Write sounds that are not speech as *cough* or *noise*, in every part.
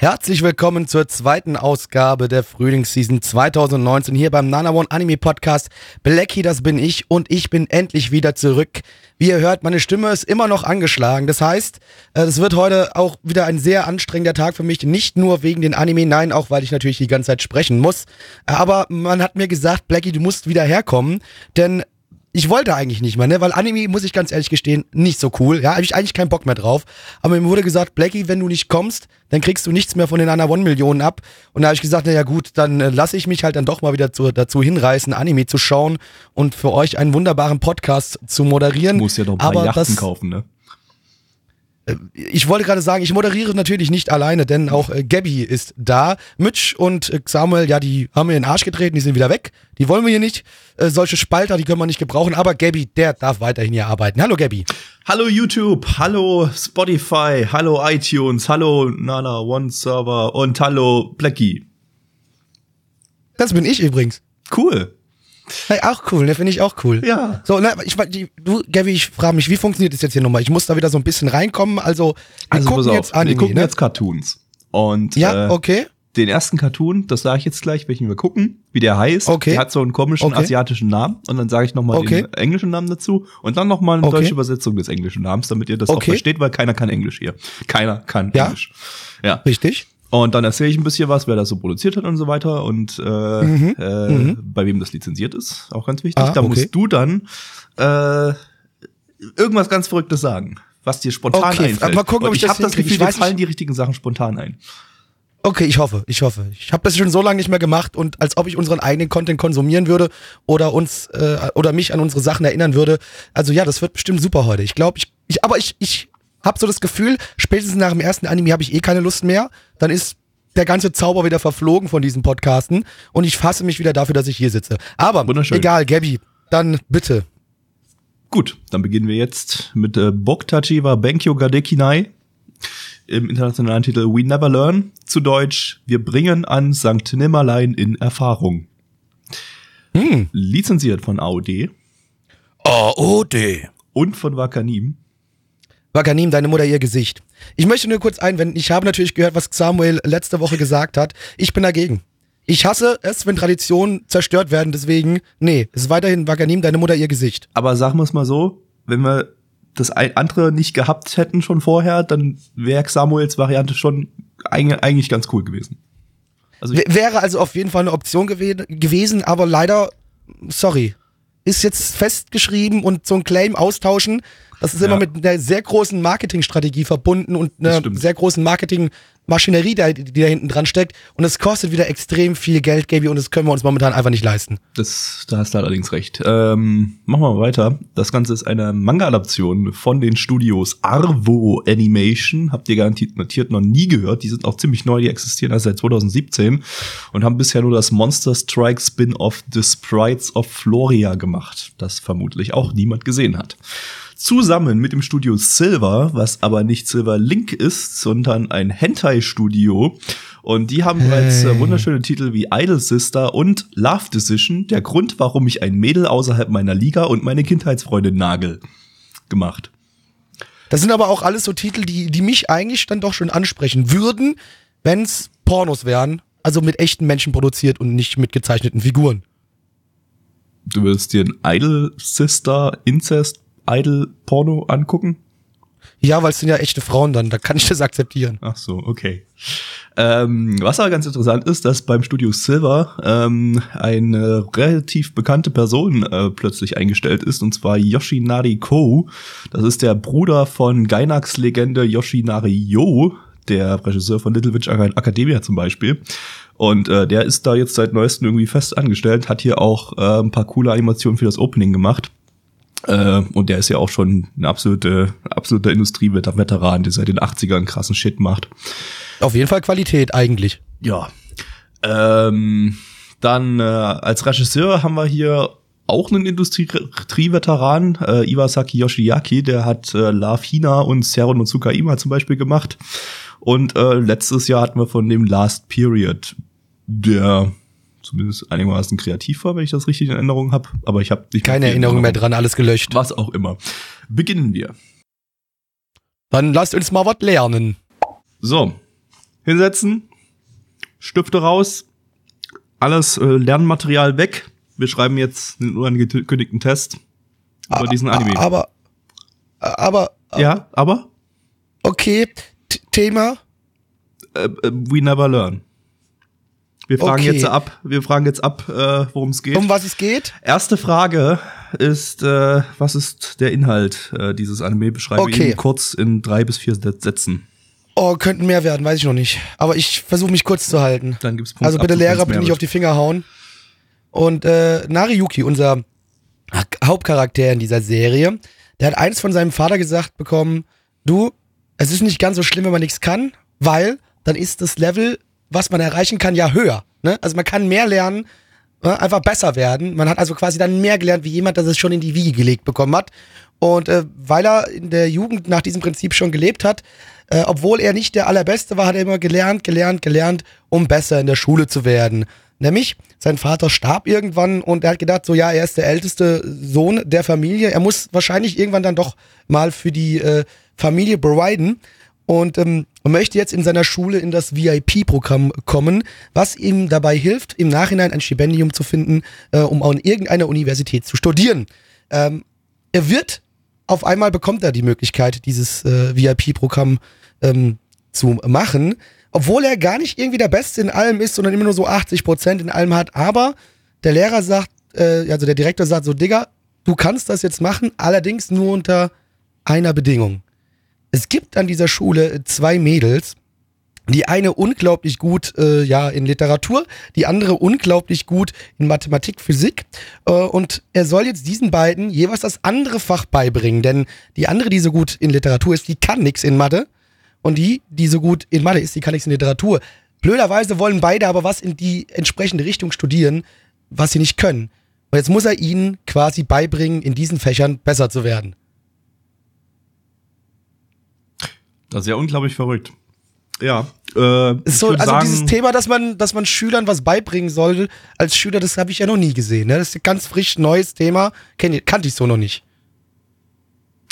Herzlich willkommen zur zweiten Ausgabe der Frühlingsseason 2019 hier beim Nana One Anime Podcast. Blacky, das bin ich und ich bin endlich wieder zurück. Wie ihr hört, meine Stimme ist immer noch angeschlagen. Das heißt, äh, es wird heute auch wieder ein sehr anstrengender Tag für mich. Nicht nur wegen den Anime, nein, auch weil ich natürlich die ganze Zeit sprechen muss. Aber man hat mir gesagt, Blacky, du musst wieder herkommen, denn ich wollte eigentlich nicht mehr, ne? Weil Anime, muss ich ganz ehrlich gestehen, nicht so cool. Ja, habe ich eigentlich keinen Bock mehr drauf. Aber mir wurde gesagt, Blackie, wenn du nicht kommst, dann kriegst du nichts mehr von den Ana One Millionen ab. Und da habe ich gesagt, na ja gut, dann äh, lasse ich mich halt dann doch mal wieder zu, dazu hinreißen, Anime zu schauen und für euch einen wunderbaren Podcast zu moderieren. Du musst ja doch ein paar Aber Yachten das, kaufen, ne? Ich wollte gerade sagen, ich moderiere natürlich nicht alleine, denn auch äh, Gabby ist da. Mitch und äh, Samuel, ja, die haben mir in den Arsch getreten, die sind wieder weg. Die wollen wir hier nicht. Äh, solche Spalter, die können wir nicht gebrauchen. Aber Gabby, der darf weiterhin hier arbeiten. Hallo Gabby. Hallo YouTube, hallo Spotify, hallo iTunes, hallo Nana One Server und hallo Blackie. Das bin ich übrigens. Cool. Hey, auch cool, ne, finde ich auch cool. Ja. So, ne, ich, die, du, Gabby, ich frage mich, wie funktioniert das jetzt hier nochmal? Ich muss da wieder so ein bisschen reinkommen. Also, wir Also gucken jetzt Anime, wir gucken ne? jetzt Cartoons. Und ja, äh, okay. den ersten Cartoon, das sage ich jetzt gleich, welchen wir gucken, wie der heißt. Okay. Der hat so einen komischen Okay. asiatischen Namen und dann sage ich nochmal Okay. den englischen Namen dazu und dann nochmal eine Okay. deutsche Übersetzung des englischen Namens, damit ihr das auch versteht, weil keiner kann Englisch hier. Keiner kann Ja. Englisch. Ja. Richtig. Und dann erzähle ich ein bisschen was, wer das so produziert hat und so weiter und äh, Mhm. äh, Mhm. bei wem das lizenziert ist, auch ganz wichtig. Ah, da okay. musst du dann äh, irgendwas ganz Verrücktes sagen, was dir spontan Okay, einfällt. mal gucken, ob und ich ich das habe das. Gefühl, Ich dir fallen die richtigen Sachen spontan ein. Okay, ich hoffe, ich hoffe. Ich habe das schon so lange nicht mehr gemacht und als ob ich unseren eigenen Content konsumieren würde oder uns äh, oder mich an unsere Sachen erinnern würde. Also ja, das wird bestimmt super heute. Ich glaube, ich, ich aber ich ich habe so das Gefühl, spätestens nach dem ersten Anime habe ich eh keine Lust mehr. Dann ist der ganze Zauber wieder verflogen von diesen Podcasten und ich fasse mich wieder dafür, dass ich hier sitze. Aber egal, Gabby, dann bitte. Gut, dann beginnen wir jetzt mit äh, Boktachi wa Benkyo Gadekinai im internationalen Titel We Never Learn. Zu Deutsch, wir bringen an Sankt Nimmerlein in Erfahrung. Hm. Lizenziert von AOD de. und von Wakanim. Wakanim, deine Mutter ihr Gesicht. Ich möchte nur kurz einwenden, ich habe natürlich gehört, was Samuel letzte Woche gesagt hat. Ich bin dagegen. Ich hasse es, wenn Traditionen zerstört werden, deswegen, nee, es ist weiterhin Wakanim, deine Mutter ihr Gesicht. Aber sagen wir es mal so, wenn wir das andere nicht gehabt hätten schon vorher, dann wäre Samuels Variante schon eig- eigentlich ganz cool gewesen. Also wäre also auf jeden Fall eine Option gewe gewesen, aber leider, sorry, ist jetzt festgeschrieben und so ein Claim austauschen, das ist immer Ja. mit einer sehr großen Marketingstrategie verbunden und einer sehr großen Marketingmaschinerie, die, die da hinten dran steckt. Und es kostet wieder extrem viel Geld, Gaby, und das können wir uns momentan einfach nicht leisten. das, da hast du allerdings recht. Ähm, machen wir mal weiter. Das Ganze ist eine Manga-Adaption von den Studios Arvo Animation. Habt ihr garantiert notiert noch nie gehört. Die sind auch ziemlich neu, die existieren erst seit 2017 und haben bisher nur das Monster Strike Spin-off The Sprites of Floria gemacht, das vermutlich auch niemand gesehen hat. Zusammen mit dem Studio Silver, was aber nicht Silver Link ist, sondern ein Hentai-Studio. Und die haben bereits äh, wunderschöne Titel wie Idol Sister und Love Decision, der Grund, warum ich ein Mädel außerhalb meiner Liga und meine Kindheitsfreundin nagel, gemacht. Das sind aber auch alles so Titel, die, die mich eigentlich dann doch schon ansprechen würden, wenn's Pornos wären. Also mit echten Menschen produziert und nicht mit gezeichneten Figuren. Du würdest dir ein Idol Sister Incest Idol Porno angucken? Ja, weil es sind ja echte Frauen dann, da kann ich das akzeptieren. Ach so, okay. Ähm, was aber ganz interessant ist, dass beim Studio Silver ähm, eine relativ bekannte Person äh, plötzlich eingestellt ist, und zwar Yoshinari Ko. Das ist der Bruder von Gainax Legende Yoshinari Yo, der Regisseur von Little Witch Academia zum Beispiel. Und äh, der ist da jetzt seit neuestem irgendwie fest angestellt, hat hier auch äh, ein paar coole Animationen für das Opening gemacht. Äh, und der ist ja auch schon ein absolute, absoluter Industrieveteran, der seit den 80ern krassen Shit macht. Auf jeden Fall Qualität eigentlich. Ja. Ähm, dann äh, als Regisseur haben wir hier auch einen Industrieveteran, äh, Iwasaki Yoshiaki, der hat äh, Love Hina und Seru no Tsukaima zum Beispiel gemacht. Und äh, letztes Jahr hatten wir von dem Last Period, der zumindest einigermaßen kreativ war, wenn ich das richtig in Erinnerung habe. Aber ich habe keine Erinnerung mehr dran, alles gelöscht. Was auch immer. Beginnen wir. Dann lasst uns mal was lernen. So, hinsetzen, Stifte raus, alles äh, Lernmaterial weg. Wir schreiben jetzt einen unangekündigten Test über diesen Anime. Aber, aber, ja, aber? Okay, T Thema? Äh, äh, we never learn. Wir fragen okay. jetzt ab, wir fragen jetzt ab, äh, worum es geht. Um was es geht? Erste Frage ist, äh, was ist der Inhalt äh, dieses Anime? Beschreibe okay. ihn kurz in drei bis vier Sätzen. Oh, könnten mehr werden, weiß ich noch nicht. Aber ich versuche mich kurz zu halten. Dann gibt's Punkte Also bitte Lehrer, bitte nicht auf die Finger hauen. Und äh, Nariyuki, unser Hauptcharakter in dieser Serie, der hat eins von seinem Vater gesagt bekommen, du, es ist nicht ganz so schlimm, wenn man nichts kann, weil dann ist das Level was man erreichen kann, ja höher. Ne? Also man kann mehr lernen, ne? einfach besser werden. Man hat also quasi dann mehr gelernt, wie jemand, das es schon in die Wiege gelegt bekommen hat. Und äh, weil er in der Jugend nach diesem Prinzip schon gelebt hat, äh, obwohl er nicht der Allerbeste war, hat er immer gelernt, gelernt, gelernt, um besser in der Schule zu werden. Nämlich, sein Vater starb irgendwann und er hat gedacht, so ja, er ist der älteste Sohn der Familie. Er muss wahrscheinlich irgendwann dann doch mal für die äh, Familie providen und ähm, möchte jetzt in seiner Schule in das VIP-Programm kommen, was ihm dabei hilft, im Nachhinein ein Stipendium zu finden, äh, um an irgendeiner Universität zu studieren. Ähm, er wird, auf einmal bekommt er die Möglichkeit, dieses äh, VIP-Programm ähm, zu machen, obwohl er gar nicht irgendwie der Beste in allem ist, sondern immer nur so 80 Prozent in allem hat. Aber der Lehrer sagt, äh, also der Direktor sagt so, Digga, du kannst das jetzt machen, allerdings nur unter einer Bedingung es gibt an dieser Schule zwei Mädels, die eine unglaublich gut äh, ja in Literatur, die andere unglaublich gut in Mathematik, Physik äh, und er soll jetzt diesen beiden jeweils das andere Fach beibringen, denn die andere, die so gut in Literatur ist, die kann nichts in Mathe und die, die so gut in Mathe ist, die kann nichts in Literatur. Blöderweise wollen beide aber was in die entsprechende Richtung studieren, was sie nicht können. Und jetzt muss er ihnen quasi beibringen, in diesen Fächern besser zu werden. Das ist ja unglaublich verrückt. Ja. Äh, so, also sagen, dieses Thema, dass man, dass man Schülern was beibringen soll, als Schüler, das habe ich ja noch nie gesehen. Ne? Das ist ein ganz frisch neues Thema. Kenn, kannte ich so noch nicht.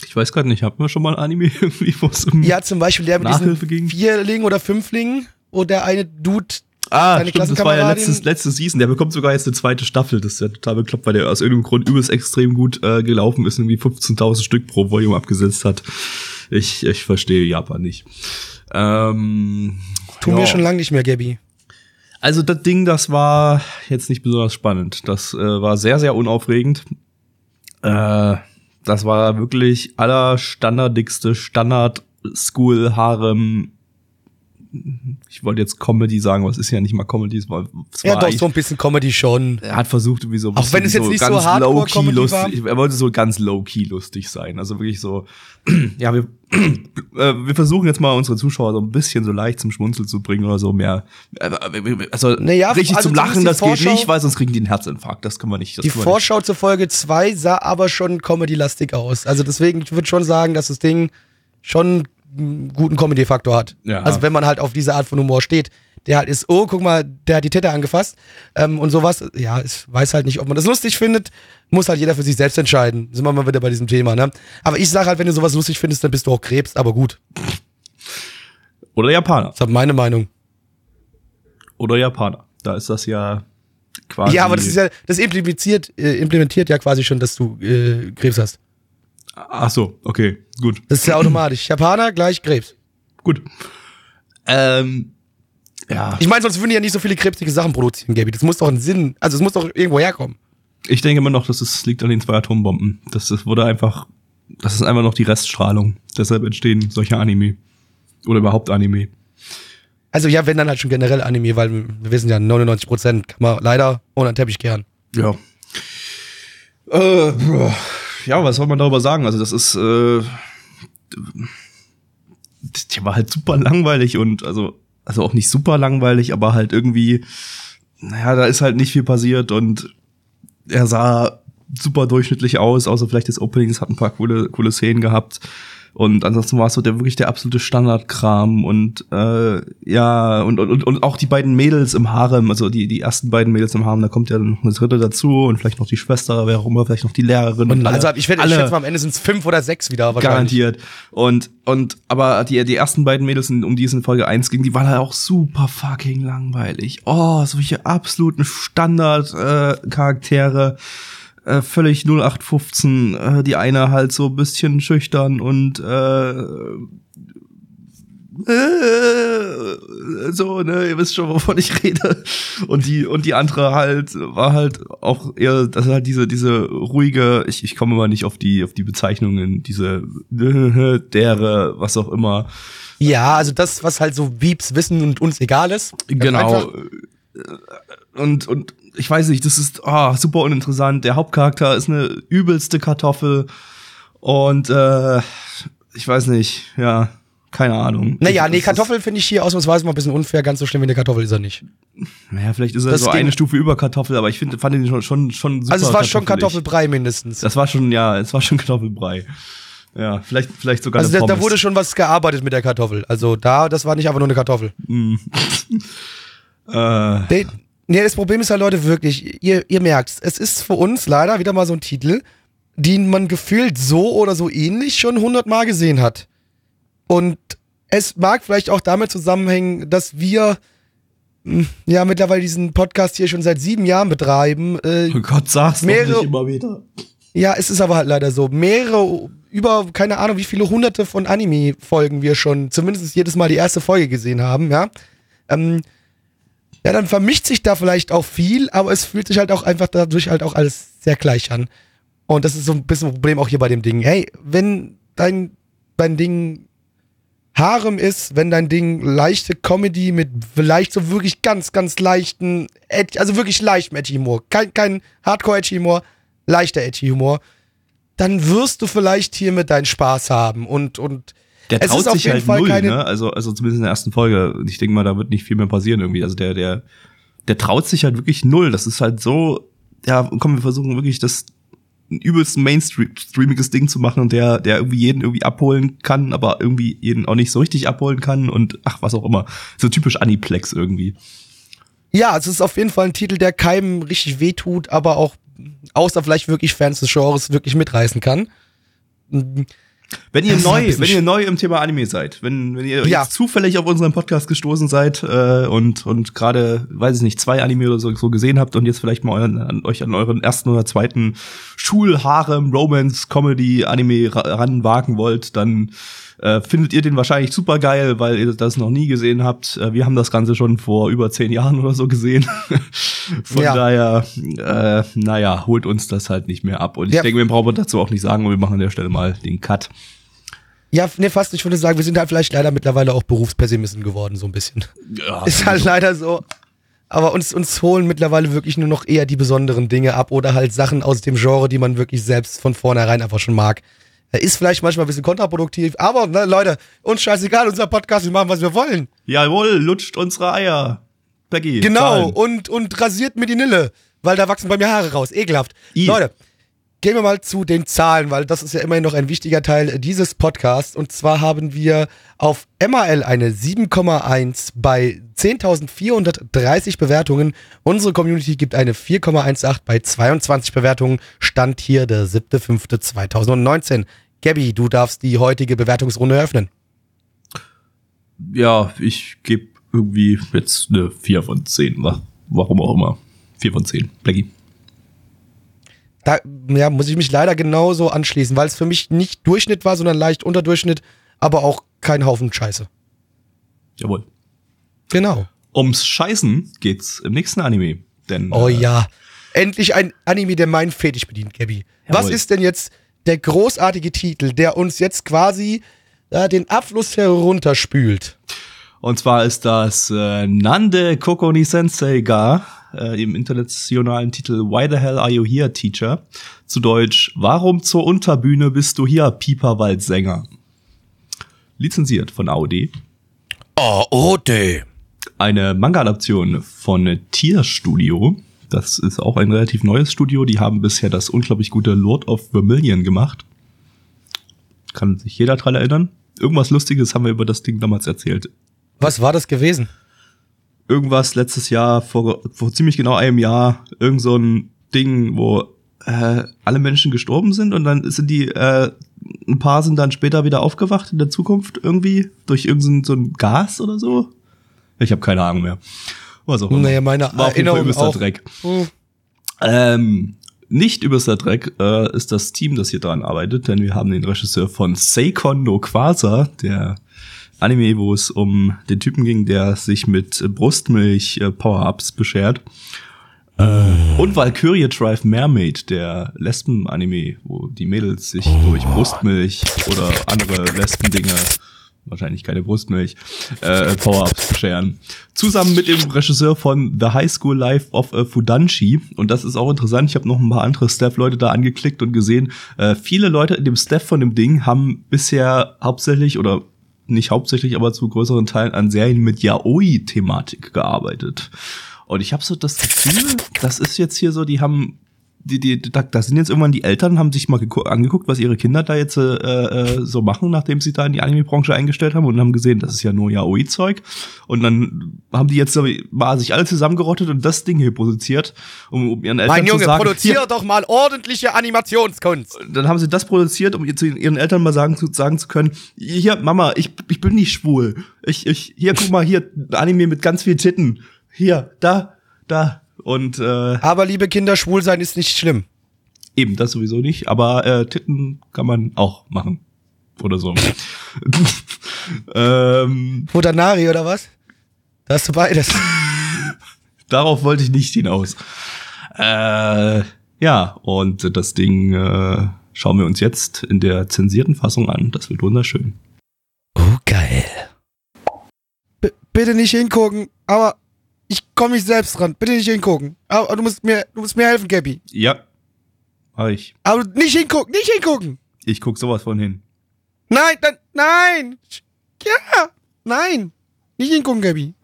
Ich weiß gerade nicht, haben wir schon mal ein Anime *laughs* irgendwie, wo es um Ja, zum Beispiel der mit diesen ging? Vierling oder Fünfling, wo der eine Dude Ah, stimmt, das war ja letztes, letzte Season. Der bekommt sogar jetzt eine zweite Staffel. Das ist ja total bekloppt, weil der aus irgendeinem Grund übelst extrem gut äh, gelaufen ist und irgendwie 15.000 Stück pro Volume abgesetzt hat. Ich, ich verstehe Japan nicht. Ähm, Tun ja. wir schon lange nicht mehr, Gabby. Also das Ding, das war jetzt nicht besonders spannend. Das äh, war sehr, sehr unaufregend. Äh, das war wirklich allerstandardigste Standard-School-Harem ich wollte jetzt Comedy sagen, aber es ist ja nicht mal Comedy, es war, es ja, doch, so ein bisschen Comedy schon. Er hat versucht, irgendwie so, auch wenn es jetzt so nicht so low-key lustig, er wollte so ganz low-key lustig sein, also wirklich so, *clears throat* ja, wir, *clears throat* äh, wir versuchen jetzt mal unsere Zuschauer so ein bisschen so leicht zum Schmunzeln zu bringen oder so mehr, äh, also naja, richtig also zum Lachen, das Vorschau, geht nicht, weil sonst kriegen die einen Herzinfarkt, das können wir nicht. die Vorschau nicht. zur Folge 2 sah aber schon Comedy-lastig aus, also deswegen, ich würde schon sagen, dass das Ding schon einen guten Comedy-Faktor hat. Ja. Also wenn man halt auf diese Art von Humor steht, der halt ist, oh, guck mal, der hat die Tette angefasst ähm, und sowas. Ja, ich weiß halt nicht, ob man das lustig findet, muss halt jeder für sich selbst entscheiden. Sind wir mal wieder bei diesem Thema, ne? Aber ich sag halt, wenn du sowas lustig findest, dann bist du auch Krebs, aber gut. Oder Japaner. Das ist meine Meinung. Oder Japaner. Da ist das ja quasi. Ja, aber das ist ja, das implementiert, äh, implementiert ja quasi schon, dass du äh, Krebs hast. Ach so, okay, gut. Das ist ja automatisch. Japaner gleich Krebs. Gut. Ähm, ja. Ich meine, sonst würden die ja nicht so viele krebsige Sachen produzieren, Gaby. Das muss doch einen Sinn, also es muss doch irgendwo herkommen. Ich denke immer noch, dass es liegt an den zwei Atombomben. Das, das wurde einfach, das ist einfach noch die Reststrahlung. Deshalb entstehen solche Anime. Oder überhaupt Anime. Also ja, wenn dann halt schon generell Anime, weil wir wissen ja, 99% kann man leider ohne den Teppich kehren. Ja. Äh, ja, was soll man darüber sagen? Also das ist, äh, der war halt super langweilig und also, also auch nicht super langweilig, aber halt irgendwie, naja, da ist halt nicht viel passiert und er sah super durchschnittlich aus, außer vielleicht das Opening, es hat ein paar coole, coole Szenen gehabt. Und ansonsten war es so der wirklich der absolute Standardkram und äh, ja, und, und, und auch die beiden Mädels im Harem, also die, die ersten beiden Mädels im Harem, da kommt ja noch eine dritte dazu und vielleicht noch die Schwester, wer auch immer, vielleicht noch die Lehrerin. Und Und also ich werde alle- schätzen, am Ende sind es fünf oder sechs wieder. Garantiert. Und, und, aber die, die ersten beiden Mädels, um die es in Folge 1 ging, die waren halt auch super fucking langweilig. Oh, solche absoluten Standard-Charaktere. Äh, Charaktere. Äh, völlig 0815. Äh, die eine halt so ein bisschen schüchtern und äh, äh, so, ne, ihr wisst schon, wovon ich rede. Und die, und die andere halt, war halt auch eher, das ist halt diese, diese ruhige, ich, ich komme mal nicht auf die, auf die Bezeichnungen, diese, *laughs* dere, was auch immer. Ja, also das, was halt so Wiebs wissen und uns egal ist. Genau. Und, und ich weiß nicht, das ist ah, super uninteressant. Der Hauptcharakter ist eine übelste Kartoffel. Und äh, ich weiß nicht, ja, keine Ahnung. Naja, nee, Kartoffel finde ich hier ausnahmsweise mal ein bisschen unfair. Ganz so schlimm wie eine Kartoffel ist er nicht. Naja, vielleicht ist er Das so eine Stufe über Kartoffel, aber ich finde, fand ihn schon, schon, schon super. Also es war schon. Kartoffelbrei mindestens. Das war schon, ja, es war schon *laughs* Kartoffelbrei. Ja, vielleicht, vielleicht sogar Also da, da wurde schon was gearbeitet mit der Kartoffel. Also da, das war nicht einfach nur eine Kartoffel. *laughs* äh, Nee, nee, das Problem ist halt, Leute, wirklich, ihr, ihr merkt's, es ist für uns leider wieder mal so ein Titel, den man gefühlt so oder so ähnlich schon hundertmal gesehen hat. Und es mag vielleicht auch damit zusammenhängen, dass wir mh, ja mittlerweile diesen Podcast hier schon seit sieben Jahren betreiben. Äh, oh Gott, sag's Mehrere- nicht immer wieder. ja, es ist aber halt leider so. Mehrere, über, keine Ahnung, wie viele hunderte von Anime-Folgen wir schon, zumindest jedes Mal die erste Folge gesehen haben, ja. Ähm, ja, dann vermischt sich da vielleicht auch viel, aber es fühlt sich halt auch einfach dadurch halt auch alles sehr gleich an. Und das ist so ein bisschen ein Problem auch hier bei dem Ding. Hey, wenn dein, dein Ding Harem ist, wenn dein Ding leichte Comedy mit vielleicht so wirklich ganz, ganz leichten, also wirklich leichtem Edgy-Humor, kein, kein Hardcore-Edgy-Humor, leichter Edgy-Humor, dann wirst du vielleicht hier mit deinen Spaß haben und, und Der traut ist auf sich jeden halt Fall null, keine- ne? Also, also zumindest in der ersten Folge. Und Ich denke mal, da wird nicht viel mehr passieren irgendwie. Also der, der, der traut sich halt wirklich null. Das ist halt so, ja, komm, wir versuchen wirklich das übelst mainstreamiges Ding zu machen und der, der irgendwie jeden irgendwie abholen kann, aber irgendwie jeden auch nicht so richtig abholen kann und ach, was auch immer. So typisch Aniplex irgendwie. Ja, es ist auf jeden Fall ein Titel, der keinem richtig wehtut, aber auch außer vielleicht wirklich Fans des Genres wirklich mitreißen kann. Wenn ihr Das neu, wenn ihr neu im Thema Anime seid, wenn, wenn ihr Ja. zufällig auf unseren Podcast gestoßen seid äh, und und gerade, weiß ich nicht, zwei Anime oder so, so gesehen habt und jetzt vielleicht mal euren, an, euch an euren ersten oder zweiten Schulharem Romance Comedy Anime ra ranwagen wollt, dann äh, findet ihr den wahrscheinlich super geil, weil ihr das noch nie gesehen habt. Äh, wir haben das Ganze schon vor über zehn Jahren oder so gesehen. *laughs* Von Ja. daher, äh, naja, holt uns das halt nicht mehr ab. Und ich Ja. denke, wir brauchen dazu auch nicht sagen, und wir machen an der Stelle mal den Cut. Ja, nee, fast, ich würde sagen, wir sind halt vielleicht leider mittlerweile auch Berufspessimisten geworden, so ein bisschen. Ja, *laughs* Ist halt leider so. Aber uns, uns holen mittlerweile wirklich nur noch eher die besonderen Dinge ab oder halt Sachen aus dem Genre, die man wirklich selbst von vornherein einfach schon mag. Er Ist vielleicht manchmal ein bisschen kontraproduktiv, aber ne, Leute, uns scheißegal, unser Podcast, wir machen, was wir wollen. Jawohl, lutscht unsere Eier. Becky. Genau, Zahlen. und, und rasiert mir die Nille, weil da wachsen bei mir Haare raus. Ekelhaft. I. Leute, gehen wir mal zu den Zahlen, weil das ist ja immerhin noch ein wichtiger Teil dieses Podcasts. Und zwar haben wir auf MAL eine 7,1 bei 10.430 Bewertungen. Unsere Community gibt eine 4,18 bei 22 Bewertungen. Stand hier der 7.5.2019. Gabby, du darfst die heutige Bewertungsrunde eröffnen. Ja, ich gebe irgendwie jetzt eine 4 von 10. wa- Warum auch immer. 4 von 10. Becky. Da ja, muss ich mich leider genauso anschließen, weil es für mich nicht Durchschnitt war, sondern leicht Unterdurchschnitt, aber auch kein Haufen Scheiße. Jawohl. Genau. Ums Scheißen geht's im nächsten Anime. Denn, Oh äh, ja. Endlich ein Anime, der meinen Fetisch bedient, Gabby. Was Jawohl. ist denn jetzt der großartige Titel, der uns jetzt quasi äh, den Abfluss herunterspült? Und zwar ist das äh, Nande Kokoni Sensei ga äh, im internationalen Titel Why the Hell Are You Here, Teacher? Zu Deutsch, Warum zur Unterbühne bist du hier, Pieperwaldsänger? Lizenziert von AOD. Oh, Ode. Eine Manga-Adaption von Tierstudio. Das ist auch ein relativ neues Studio. Die haben bisher das unglaublich gute Lord of Vermilion gemacht. Kann sich jeder dran erinnern? Irgendwas Lustiges haben wir über das Ding damals erzählt. Was war das gewesen? Irgendwas letztes Jahr, vor, vor ziemlich genau einem Jahr, irgend so ein Ding, wo äh, alle Menschen gestorben sind und dann sind die, äh, ein paar sind dann später wieder aufgewacht in der Zukunft irgendwie durch irgendein so ein Gas oder so. Ich habe keine Ahnung mehr. Was auch immer. Naja, meine War auf jeden Erinnerung übelster auch. Dreck. Hm. Ähm, nicht übelster Dreck äh, ist das Team, das hier dran arbeitet, denn wir haben den Regisseur von Seikon no Quasar, der Anime, wo es um den Typen ging, der sich mit Brustmilch äh, Power-Ups beschert. Äh, und Valkyria Drive Mermaid, der Lesben-Anime, wo die Mädels sich durch Brustmilch oder andere Lesben-Dinge, wahrscheinlich keine Brustmilch, äh, Power-Ups bescheren. Zusammen mit dem Regisseur von The High School Life of äh, Fudanshi. Und das ist auch interessant, ich habe noch ein paar andere Staff-Leute da angeklickt und gesehen, äh, viele Leute in dem Staff von dem Ding haben bisher hauptsächlich oder nicht hauptsächlich, aber zu größeren Teilen an Serien mit Yaoi-Thematik gearbeitet. Und ich habe so das Gefühl, das ist jetzt hier so, die haben, die, die, da, da sind jetzt irgendwann die Eltern, haben sich mal gegu- angeguckt, was ihre Kinder da jetzt äh, äh, so machen, nachdem sie da in die Anime-Branche eingestellt haben und haben gesehen, das ist ja nur Yaoi-Zeug. Und dann haben die jetzt so mal sich alle zusammengerottet und das Ding hier produziert, um, um ihren Eltern Mein Junge, zu sagen, produzier hier, doch mal ordentliche Animationskunst. dann haben sie das produziert, um zu ihren Eltern mal sagen zu, sagen zu können, hier, Mama, ich, ich bin nicht schwul. Ich, ich, hier, guck mal, hier, Anime mit ganz viel Titten. Hier, da, da. Und äh, Aber liebe Kinder, schwul sein ist nicht schlimm. eben, das sowieso nicht, aber äh, Titten kann man auch machen. Oder so. *laughs* ähm, Futanari oder was? Da hast du beides. *laughs* darauf wollte ich nicht hinaus. Äh, ja, und das Ding äh, schauen wir uns jetzt in der zensierten Fassung an. Das wird wunderschön. Oh, geil. B bitte nicht hingucken, aber ich komme nicht selbst dran. Bitte nicht hingucken. Aber du musst mir, du musst mir helfen, Gabby. Ja, mach ich. Aber nicht hingucken, nicht hingucken. Ich guck sowas von hin. Nein, dann, nein. Ja, nein. Nicht hingucken, Gabby.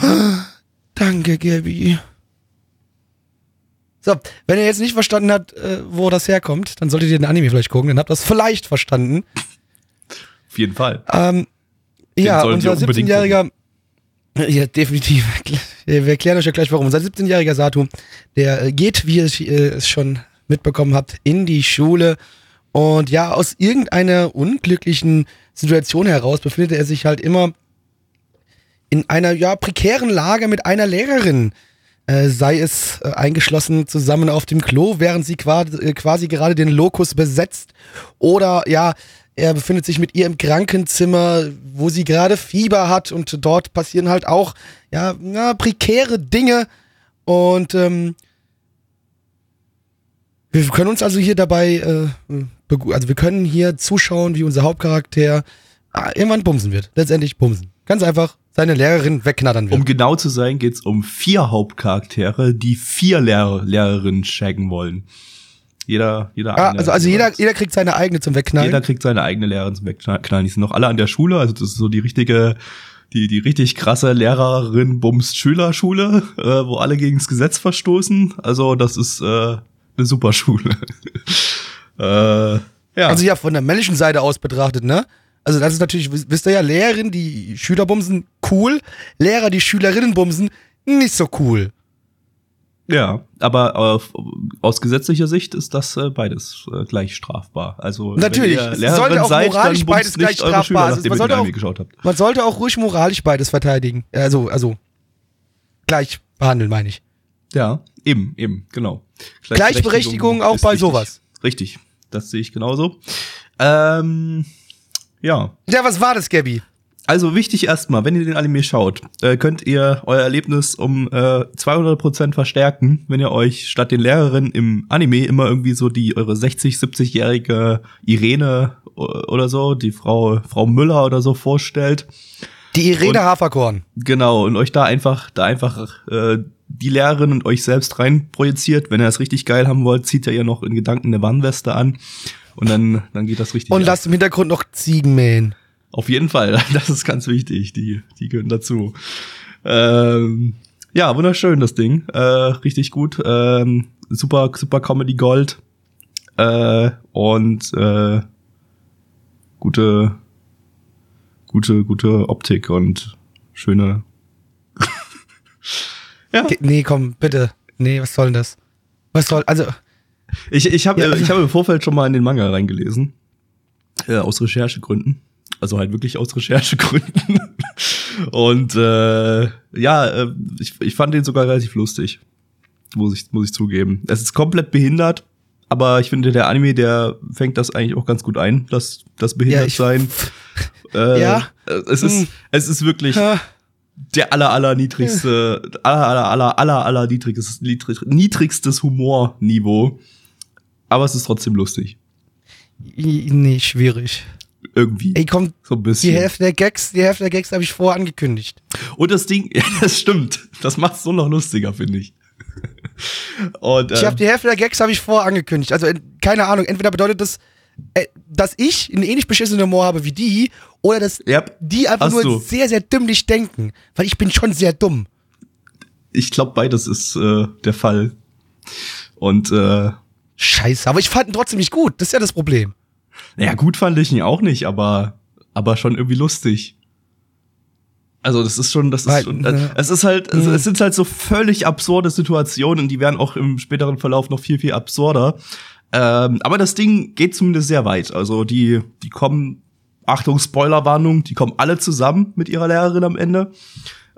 *gasps* Danke, Gabby. So, wenn ihr jetzt nicht verstanden habt, äh, wo das herkommt, dann solltet ihr den Anime vielleicht gucken, dann habt ihr das vielleicht verstanden. Auf jeden Fall. Ähm, ja, unser unbedingt 17-jähriger. *laughs* Ja, definitiv. Wir erklären euch ja gleich warum. Unser 17-jähriger Sato, der äh, geht, wie ihr äh, es schon mitbekommen habt, in die Schule. Und ja, aus irgendeiner unglücklichen Situation heraus befindet er sich halt immer in einer ja prekären Lage mit einer Lehrerin. Äh, sei es eingeschlossen zusammen auf dem Klo, während sie quasi gerade den Lokus besetzt. Oder ja, er befindet sich mit ihr im Krankenzimmer, wo sie gerade Fieber hat und dort passieren halt auch ja, na, prekäre Dinge. Und ähm, wir können uns also hier dabei, äh, also wir können hier zuschauen, wie unser Hauptcharakter ah, irgendwann bumsen wird. Letztendlich bumsen. Ganz einfach seine Lehrerin wegknattern wird. Um genau zu sein, geht's um vier Hauptcharaktere, die vier Lehrer, Lehrerinnen shaggen wollen. Jeder, jeder ah, also also jeder, jeder kriegt seine eigene zum Wegknallen. Jeder kriegt seine eigene Lehrerin zum Wegknallen. Die sind noch alle an der Schule, also das ist so die richtige, die, die richtig krasse Lehrerin bumst Schülerschule, äh, wo alle gegen das Gesetz verstoßen. Also das ist äh, eine super Schule. *laughs* äh, ja. Also ja, von der männlichen Seite aus betrachtet, ne? Also das ist natürlich, wisst wisst ihr ja, Lehrerin, die Schüler bumsen, cool. Lehrer, die Schülerinnen bumsen, nicht so cool. Ja, aber äh, aus gesetzlicher Sicht ist das äh, beides äh, gleich strafbar. Also Natürlich, ihr sollte auch seid, moralisch beides gleich strafbar. Schüler, Also man sollte auch-. Man sollte auch ruhig moralisch beides verteidigen. Also, also gleich behandeln, meine ich. Ja, eben, eben, genau. Gleichberechtigung auch ist bei wichtig. sowas. Richtig, das sehe ich genauso. Ähm, ja, Ja, was war das, Gabby? Also wichtig erstmal, wenn ihr den Anime schaut, äh, könnt ihr euer Erlebnis um äh, 200% verstärken, wenn ihr euch statt den Lehrerinnen im Anime immer irgendwie so die eure 60, 70-jährige Irene oder so, die Frau Frau Müller oder so vorstellt. Die Irene Und- Haferkorn. Genau, und euch da einfach, da einfach äh, die Lehrerin und euch selbst rein projiziert. Wenn ihr das richtig geil haben wollt, zieht ihr ihr noch in Gedanken eine Warnweste an. Und dann, dann geht das richtig. Und ab. lasst im Hintergrund noch Ziegen mähen. Auf jeden Fall, *laughs* das ist ganz wichtig. Die, die gehören dazu. Ähm, ja, wunderschön das Ding. Äh, richtig gut. Ähm, super, super Comedy Gold. Äh, und äh, gute, gute, gute Optik und schöne. *laughs* ja. Nee, komm, bitte. Nee, was soll denn das? Was soll, also, Ich, ich habe Ja. ich hab im Vorfeld schon mal in den Manga reingelesen. Äh, aus Recherchegründen. Also halt wirklich aus Recherchegründen. Und äh, ja, äh, ich, ich fand den sogar relativ lustig. Muss ich, muss ich zugeben. Es ist komplett behindert, aber ich finde, der Anime, der fängt das eigentlich auch ganz gut ein, das, das behindert ich- sein. *laughs* Äh, Ja. äh, Es ist, Hm. es ist wirklich äh, der aller, aller niedrigste, aller, aller, aller, aller, aller niedrigstes, niedrig, niedrigstes Humorniveau. Aber es ist trotzdem lustig. nee, schwierig. Irgendwie. Ey, komm, so ein die bisschen. Hälfte der Gags, die Hälfte der Gags habe ich vorher angekündigt. Und das Ding, *laughs* ja, das stimmt. Das macht es so noch lustiger, finde ich. Und, Ich äh, habe die Hälfte der Gags habe ich vorher angekündigt. Also keine Ahnung, entweder bedeutet das, äh, dass ich einen ähnlich beschissenen Humor habe wie die, oder dass ja, die einfach nur du. sehr, sehr dümmlich denken. Weil ich bin schon sehr dumm. ich glaube, beides ist äh, der Fall. Und äh, Scheiße, aber ich fand ihn trotzdem nicht gut. Das ist ja das Problem. Naja, gut fand ich ihn auch nicht, aber, aber schon irgendwie lustig. Also das ist schon, das ist Weil, schon, äh, ne. es ist halt, es, Mhm. es sind halt so völlig absurde Situationen, die werden auch im späteren Verlauf noch viel, viel absurder. Ähm, aber das Ding geht zumindest sehr weit. Also die, die kommen, Achtung, Spoilerwarnung, die kommen alle zusammen mit ihrer Lehrerin am Ende.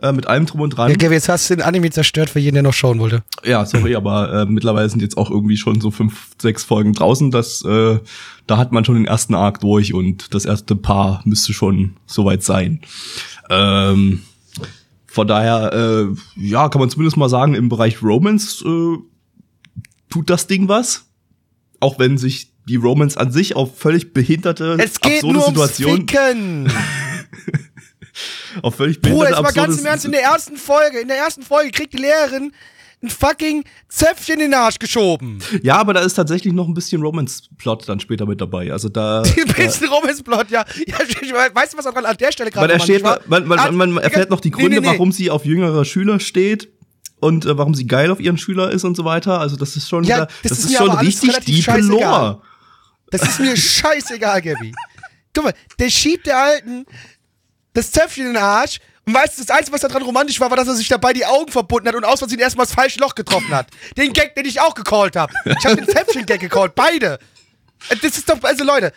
Äh, mit allem drum und dran. Ja, Gavin, jetzt hast du den Anime zerstört für jeden, der noch schauen wollte. Ja, sorry, *laughs* aber äh, mittlerweile sind jetzt auch irgendwie schon so fünf, sechs Folgen draußen. Das, äh, da hat man schon den ersten Arc durch und das erste Paar müsste schon soweit sein. Ähm, von daher, äh, ja, kann man zumindest mal sagen, im Bereich Romance äh, tut das Ding was. Auch wenn sich die Romance an sich auf völlig behinderte, Es geht absurde nur ums Situationen. *laughs* auf völlig Bruder, jetzt mal ganz im Ernst, in der ersten Folge, in der ersten Folge kriegt die Lehrerin ein fucking Zäpfchen in den Arsch geschoben. Ja, aber da ist tatsächlich noch ein bisschen Romance-Plot dann später mit dabei. Also da. *laughs* Den besten Romance-Plot, ja. ja. Weißt du, was an der Stelle gerade er steht, war? man, man, man, man erfährt noch die nee, Gründe, nee, nee. warum sie auf jüngere Schüler steht und äh, warum sie geil auf ihren Schüler ist und so weiter. Also das ist schon, Ja, wieder, das das, ist ist schon richtig diepe. Lore. Das ist mir scheißegal, Gabby. Guck mal, der schiebt der Alten das Zäpfchen in den Arsch und weißt du, das Einzige, was da dran romantisch war, war, dass er sich dabei die Augen verbunden hat und aus Versehen erstmal das falsche Loch getroffen hat. Den Gag, den ich auch gecallt habe. Ich habe den Zäpfchen-Gag gecallt, beide. Äh, Das ist doch, also Leute,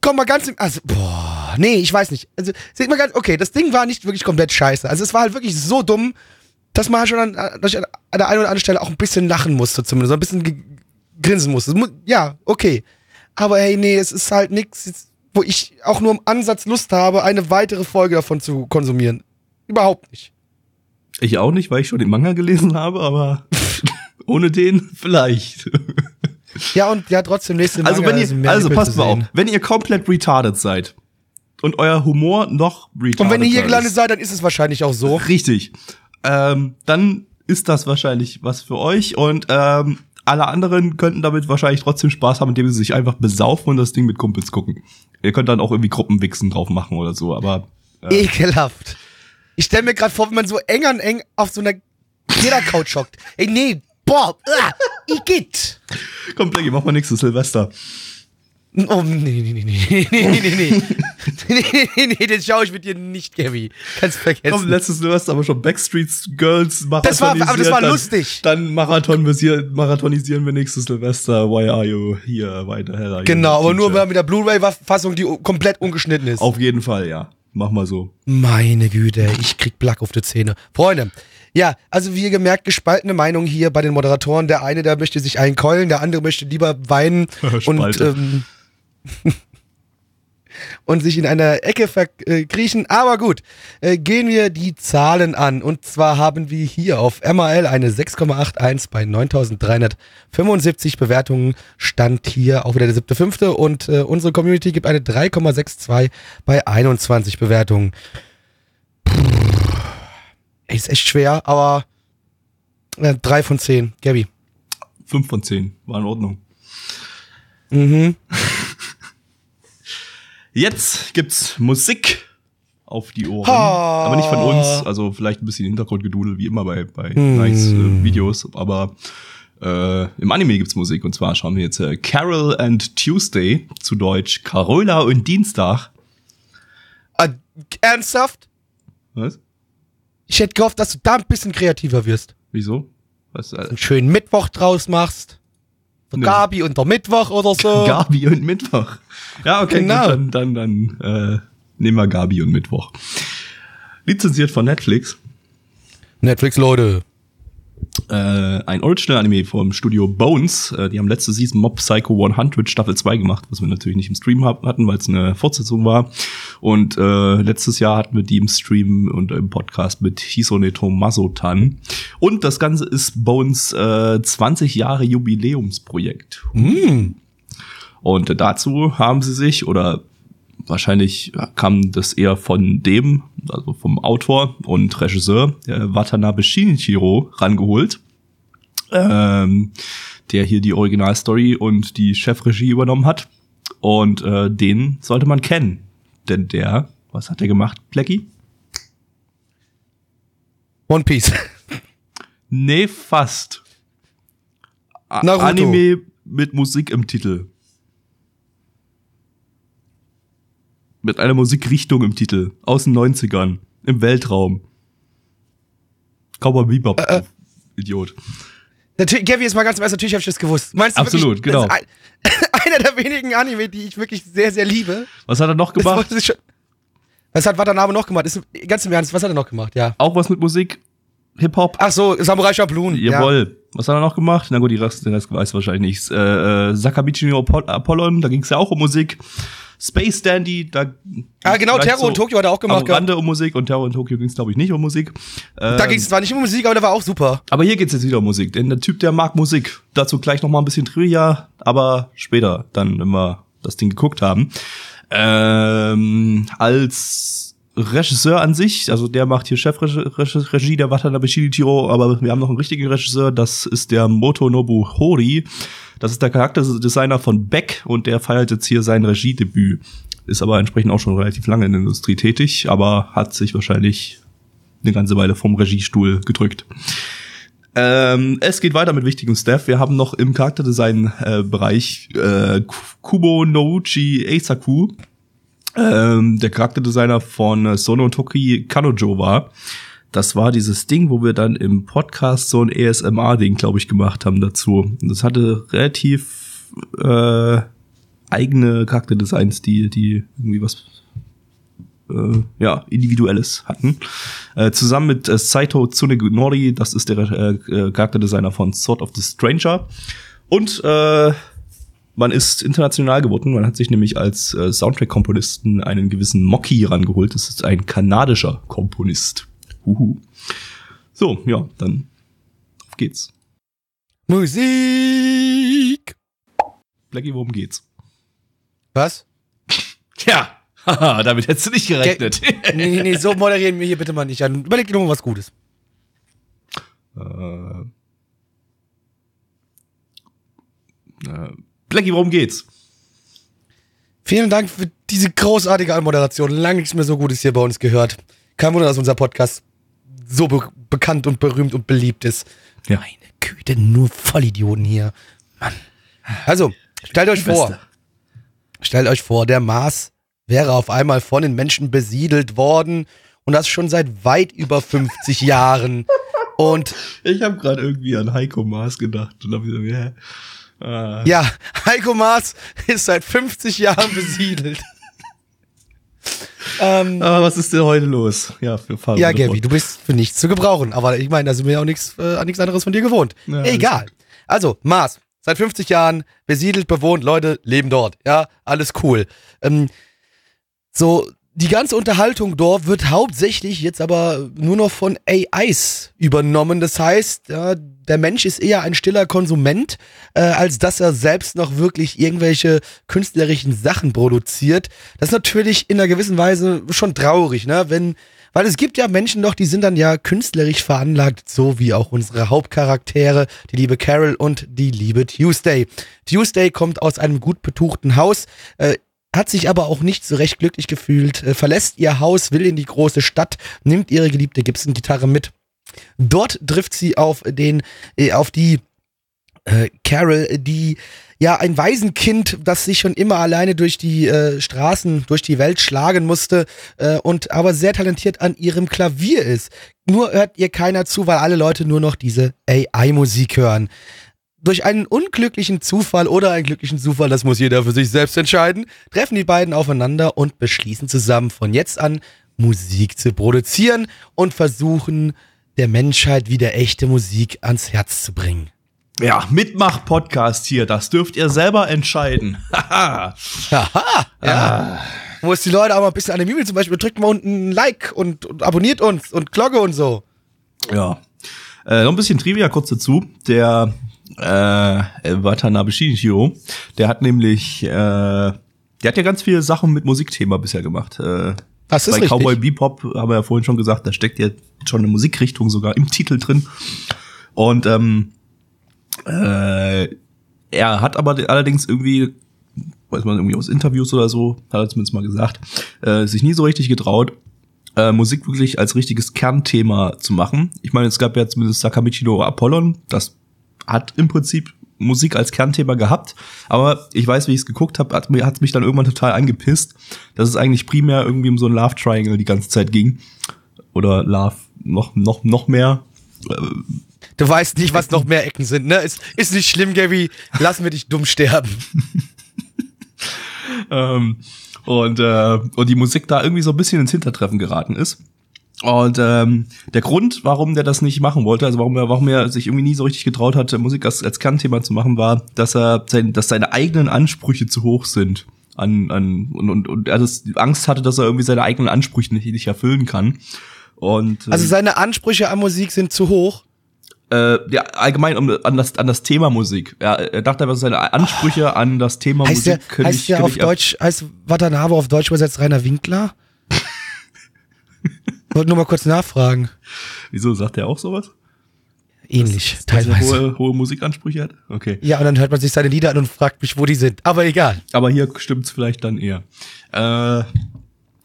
komm mal ganz im, also, boah, nee, ich weiß nicht. Also, seht mal ganz, okay, das Ding war nicht wirklich komplett scheiße. Also, es war halt wirklich so dumm, dass man halt schon an, an, der einen oder anderen Stelle auch ein bisschen lachen musste, zumindest, ein bisschen grinsen musste. Ja, okay. Aber hey, nee, es ist halt nichts, wo ich auch nur im Ansatz Lust habe, eine weitere Folge davon zu konsumieren. Überhaupt nicht. Ich auch nicht, weil ich schon den Manga gelesen habe, aber *laughs* ohne den vielleicht. Ja, und ja, trotzdem nächste Also Manga wenn sind ihr, mehr also Nippel passt mal auf, wenn ihr komplett retarded seid und euer Humor noch retarded Und wenn ihr hier gelandet seid, dann ist es wahrscheinlich auch so. Richtig. Ähm, dann ist das wahrscheinlich was für euch und ähm, alle anderen könnten damit wahrscheinlich trotzdem Spaß haben, indem sie sich einfach besaufen und das Ding mit Kumpels gucken. Ihr könnt dann auch irgendwie Gruppenwichsen drauf machen oder so, aber äh, Ekelhaft. Ich stelle mir gerade vor, wie man so eng an eng auf so einer Ledercouch hockt. Ey, nee, boah, ah, Igitt. komm, Blackie, mach mal nächstes Silvester. Oh, nee, nee, nee, nee, nee, nee, nee, nee. nee, nee, nee, den schaue ich mit dir nicht, Gabby. Kannst Komm, vergessen. letztes Silvester aber schon Backstreet Girls Das war- aber das war dann, lustig. Dann marathonisieren, marathonisieren wir nächstes Silvester. Why are you here? Why the hell are you Genau, aber nur mit der Blu-ray-Fassung, die komplett ungeschnitten ist. Auf jeden Fall, ja. Mach mal so. Meine Güte, ich krieg Black auf die Zähne. Freunde, ja, also wie ihr gemerkt, gespaltene Meinung hier bei den Moderatoren. Der eine, der möchte sich einkeulen, der andere möchte lieber weinen *laughs* und, ähm, *laughs* und sich in einer Ecke verkriechen. Aber gut, äh, gehen wir die Zahlen an. Und zwar haben wir hier auf MRL eine 6,81 bei 9375 Bewertungen. Stand hier auch wieder der siebte, fünfte. Und äh, unsere Community gibt eine 3,62 bei 21 Bewertungen. Ey, ist echt schwer, aber äh, drei von zehn. Gabby. Fünf von zehn. War in Ordnung. Mhm. *laughs* Jetzt gibt's Musik auf die Ohren. Ha. Aber nicht von uns. Also vielleicht ein bisschen Hintergrundgedudel, wie immer bei, bei Hm. Nikes äh, Videos. Aber äh, im Anime gibt's Musik. Und zwar schauen wir jetzt äh, Carol and Tuesday, zu Deutsch Carola und Dienstag. Äh, ernsthaft? Was? Ich hätte gehofft, dass du da ein bisschen kreativer wirst. Wieso? Was, äh, Einen schönen Mittwoch draus machst. Der Nee. Gabi und der Mittwoch oder so. *laughs* Gabi und Mittwoch. Ja, okay, Genau. gut, dann, dann, dann äh, nehmen wir Gabi und Mittwoch. Lizenziert von Netflix. Netflix, Leute. Äh, ein Original-Anime vom Studio Bones. Äh, die haben letzte Season Mob Psycho 100 Staffel 2 gemacht, was wir natürlich nicht im Stream hatten, weil es eine Fortsetzung war. Und äh, letztes Jahr hatten wir die im Stream und im Podcast mit Hisone Tomaso-tan. Und das Ganze ist Bones äh, 20 Jahre Jubiläumsprojekt. Mm. Und dazu haben sie sich, oder wahrscheinlich kam das eher von dem, also vom Autor und Regisseur, der Watanabe Shinichiro, rangeholt, ähm, der hier die Originalstory und die Chefregie übernommen hat. Und äh, den sollte man kennen. Denn der, was hat der gemacht, Blackie? One Piece. Nee, fast. Naruto. Anime mit Musik im Titel. Mit einer Musikrichtung im Titel. Aus den 90ern. Im Weltraum. Cowboy Bebop. Äh, äh. Idiot. Natürlich, Gabby, jetzt mal ganz im Ernst, natürlich habe ich das gewusst. Meinst du Absolut, wirklich, genau. Ein, *laughs* einer der wenigen Anime, die ich wirklich sehr, sehr liebe. Was hat er noch gemacht? schon- Was hat Watanabe noch gemacht? Ist, ganz im Ernst, was hat er noch gemacht? Ja. Auch was mit Musik? Hip-Hop? Ach so, Samurai. Ja. Jawohl. Was hat er noch gemacht? Na gut, die Rest, den Rest weiß ich wahrscheinlich nicht. Äh, äh, Sakabichi no Apoll- Apollon, da ging es ja auch um Musik. Space Dandy, da. Ah, genau, Terror in Tokio hat er auch gemacht Am. Rande um Musik und Terror in Tokio ging es, glaube ich, nicht um Musik. Da Ähm, ging es zwar nicht um Musik, aber der war auch super. aber hier geht's jetzt wieder um Musik, denn der Typ, der mag Musik. Dazu gleich noch mal ein bisschen Trivia, aber später, dann, wenn wir das Ding geguckt haben. Ähm, als Regisseur an sich, also der macht hier Chefregie der Watanabe Shinichiro, aber wir haben noch einen richtigen Regisseur, das ist der Motonobu Hori. Das ist der Charakterdesigner von Beck und der feiert jetzt hier sein Regiedebüt. Ist aber entsprechend auch schon relativ lange in der Industrie tätig, aber hat sich wahrscheinlich eine ganze Weile vom Regiestuhl Ähm, es geht weiter mit wichtigem Stuff. Wir haben noch im Charakterdesign-Bereich äh, Kubo Nouchi Eisaku, ähm, der Charakterdesigner von äh, Sono Toki Kanojo war. Das war dieses Ding, wo wir dann im Podcast so ein ASMR-Ding, glaube ich, gemacht haben dazu. Das hatte relativ äh, eigene Charakterdesigns, die, die irgendwie was äh, ja, individuelles hatten. Äh, zusammen mit äh, Saito Tsunegonori, das ist der äh, Charakterdesigner von Sword of the Stranger. Und äh, man ist international geworden. Man hat sich nämlich als äh, Soundtrack-Komponisten einen gewissen Mocky rangeholt. Das ist ein kanadischer Komponist. Huhu. So, ja, dann auf geht's. Musik. Blackie, worum geht's? Was? Tja, *laughs* haha, damit hättest du nicht gerechnet. nee, nee, nee, so moderieren wir hier bitte mal nicht an. Überleg dir mal was Gutes. äh, äh, Blackie, worum geht's? Vielen Dank für diese großartige Anmoderation. Lang nichts mehr so Gutes hier bei uns gehört. Kein Wunder, dass unser Podcast so be bekannt und berühmt und beliebt ist. Ja. Meine Güte, nur Vollidioten hier. Mann. Also, stellt euch vor, Beste. stellt euch vor, der Mars wäre auf einmal von den Menschen besiedelt worden und das schon seit weit über 50 Jahren. Und Ich habe gerade irgendwie an Heiko Maas gedacht und hab gesagt, hä? Ah. ja, Heiko Maas ist seit 50 Jahren besiedelt. ähm, Aber was ist denn heute los? Ja, wir fahren Ja, fort. du bist für nichts zu gebrauchen. Aber ich meine, da sind wir ja auch nichts äh, an nichts anderes von dir gewohnt. Ja, Egal. Also, Mars, seit 50 Jahren besiedelt, bewohnt, Leute leben dort. Ja, alles cool. Ähm, so, die ganze Unterhaltung dort wird hauptsächlich jetzt aber nur noch von AIs übernommen. Das heißt, ja, der Mensch ist eher ein stiller Konsument, äh, als dass er selbst noch wirklich irgendwelche künstlerischen Sachen produziert. Das ist natürlich in einer gewissen Weise schon traurig, ne? Wenn Weil es gibt ja Menschen doch, die sind dann ja künstlerisch veranlagt, so wie auch unsere Hauptcharaktere, die liebe Carol und die liebe Tuesday. Tuesday kommt aus einem gut betuchten Haus, äh, hat sich aber auch nicht so recht glücklich gefühlt, äh, verlässt ihr Haus, will in die große Stadt, nimmt ihre geliebte Gibson-Gitarre mit. Dort trifft sie auf den, äh, auf die äh, Carol, die ja ein Waisenkind, das sich schon immer alleine durch die äh, Straßen, durch die Welt schlagen musste äh, und aber sehr talentiert an ihrem Klavier ist. Nur hört ihr keiner zu, weil alle Leute nur noch diese AI-Musik hören. Durch einen unglücklichen Zufall oder einen glücklichen Zufall, das muss jeder für sich selbst entscheiden, treffen die beiden aufeinander und beschließen zusammen von jetzt an Musik zu produzieren und versuchen der Menschheit wieder echte Musik ans Herz zu bringen. Ja, Mitmach-Podcast hier, das dürft ihr selber entscheiden. *laughs* Haha. Haha, ja. Wo es die Leute auch mal ein bisschen an den Mimel zum Beispiel, drückt mal unten ein Like und, und abonniert uns und Glocke und so. ja. Äh, noch ein bisschen Trivia kurz dazu. Der äh, Watanabe Shinichiro, der hat nämlich, äh, der hat ja ganz viele Sachen mit Musikthema bisher gemacht. Äh, Das ist bei richtig. Cowboy Bebop haben wir ja vorhin schon gesagt, da steckt ja schon eine Musikrichtung sogar im Titel drin. Und ähm, äh, er hat aber allerdings irgendwie, weiß man irgendwie aus Interviews oder so, hat er zumindest mal gesagt, äh, sich nie so richtig getraut, äh, Musik wirklich als richtiges Kernthema zu machen. Ich meine, es gab ja zumindest Sakamichi no Apollon, das hat im Prinzip Musik als Kernthema gehabt, aber ich weiß, wie ich es geguckt habe, hat, hat's mich dann irgendwann total angepisst, dass es eigentlich primär irgendwie um so ein Love Triangle die ganze Zeit ging. Oder Love noch, noch, noch mehr. Du weißt nicht, was noch mehr Ecken sind, ne? Ist, ist nicht schlimm, Gabby. Lassen wir dich dumm sterben. *laughs* ähm, und, äh, und die Musik da irgendwie so ein bisschen ins Hintertreffen geraten ist. Und ähm, der Grund, warum der das nicht machen wollte, also warum er, warum er sich irgendwie nie so richtig getraut hatte, Musik als, als Kernthema zu machen, war, dass er sein, dass seine eigenen Ansprüche zu hoch sind. An, an, und, und, und er das Angst hatte, dass er irgendwie seine eigenen Ansprüche nicht, nicht erfüllen kann. Und äh, Also seine Ansprüche an Musik sind zu hoch. äh, ja, allgemein um, an, das, an das Thema Musik. Ja, er dachte einfach, seine Ansprüche an das Thema Heißt der, Musik können heißt nicht, der auf Deutsch, heißt Watanabe auf Deutsch übersetzt Rainer Winkler? Wollte nur mal kurz nachfragen. Wieso sagt er auch sowas? Ähnlich, Dass er teilweise. hohe, hohe Musikansprüche hat? Okay. Ja, und dann hört man sich seine Lieder an und fragt mich, wo die sind. Aber egal. Aber hier stimmt's vielleicht dann eher. Äh,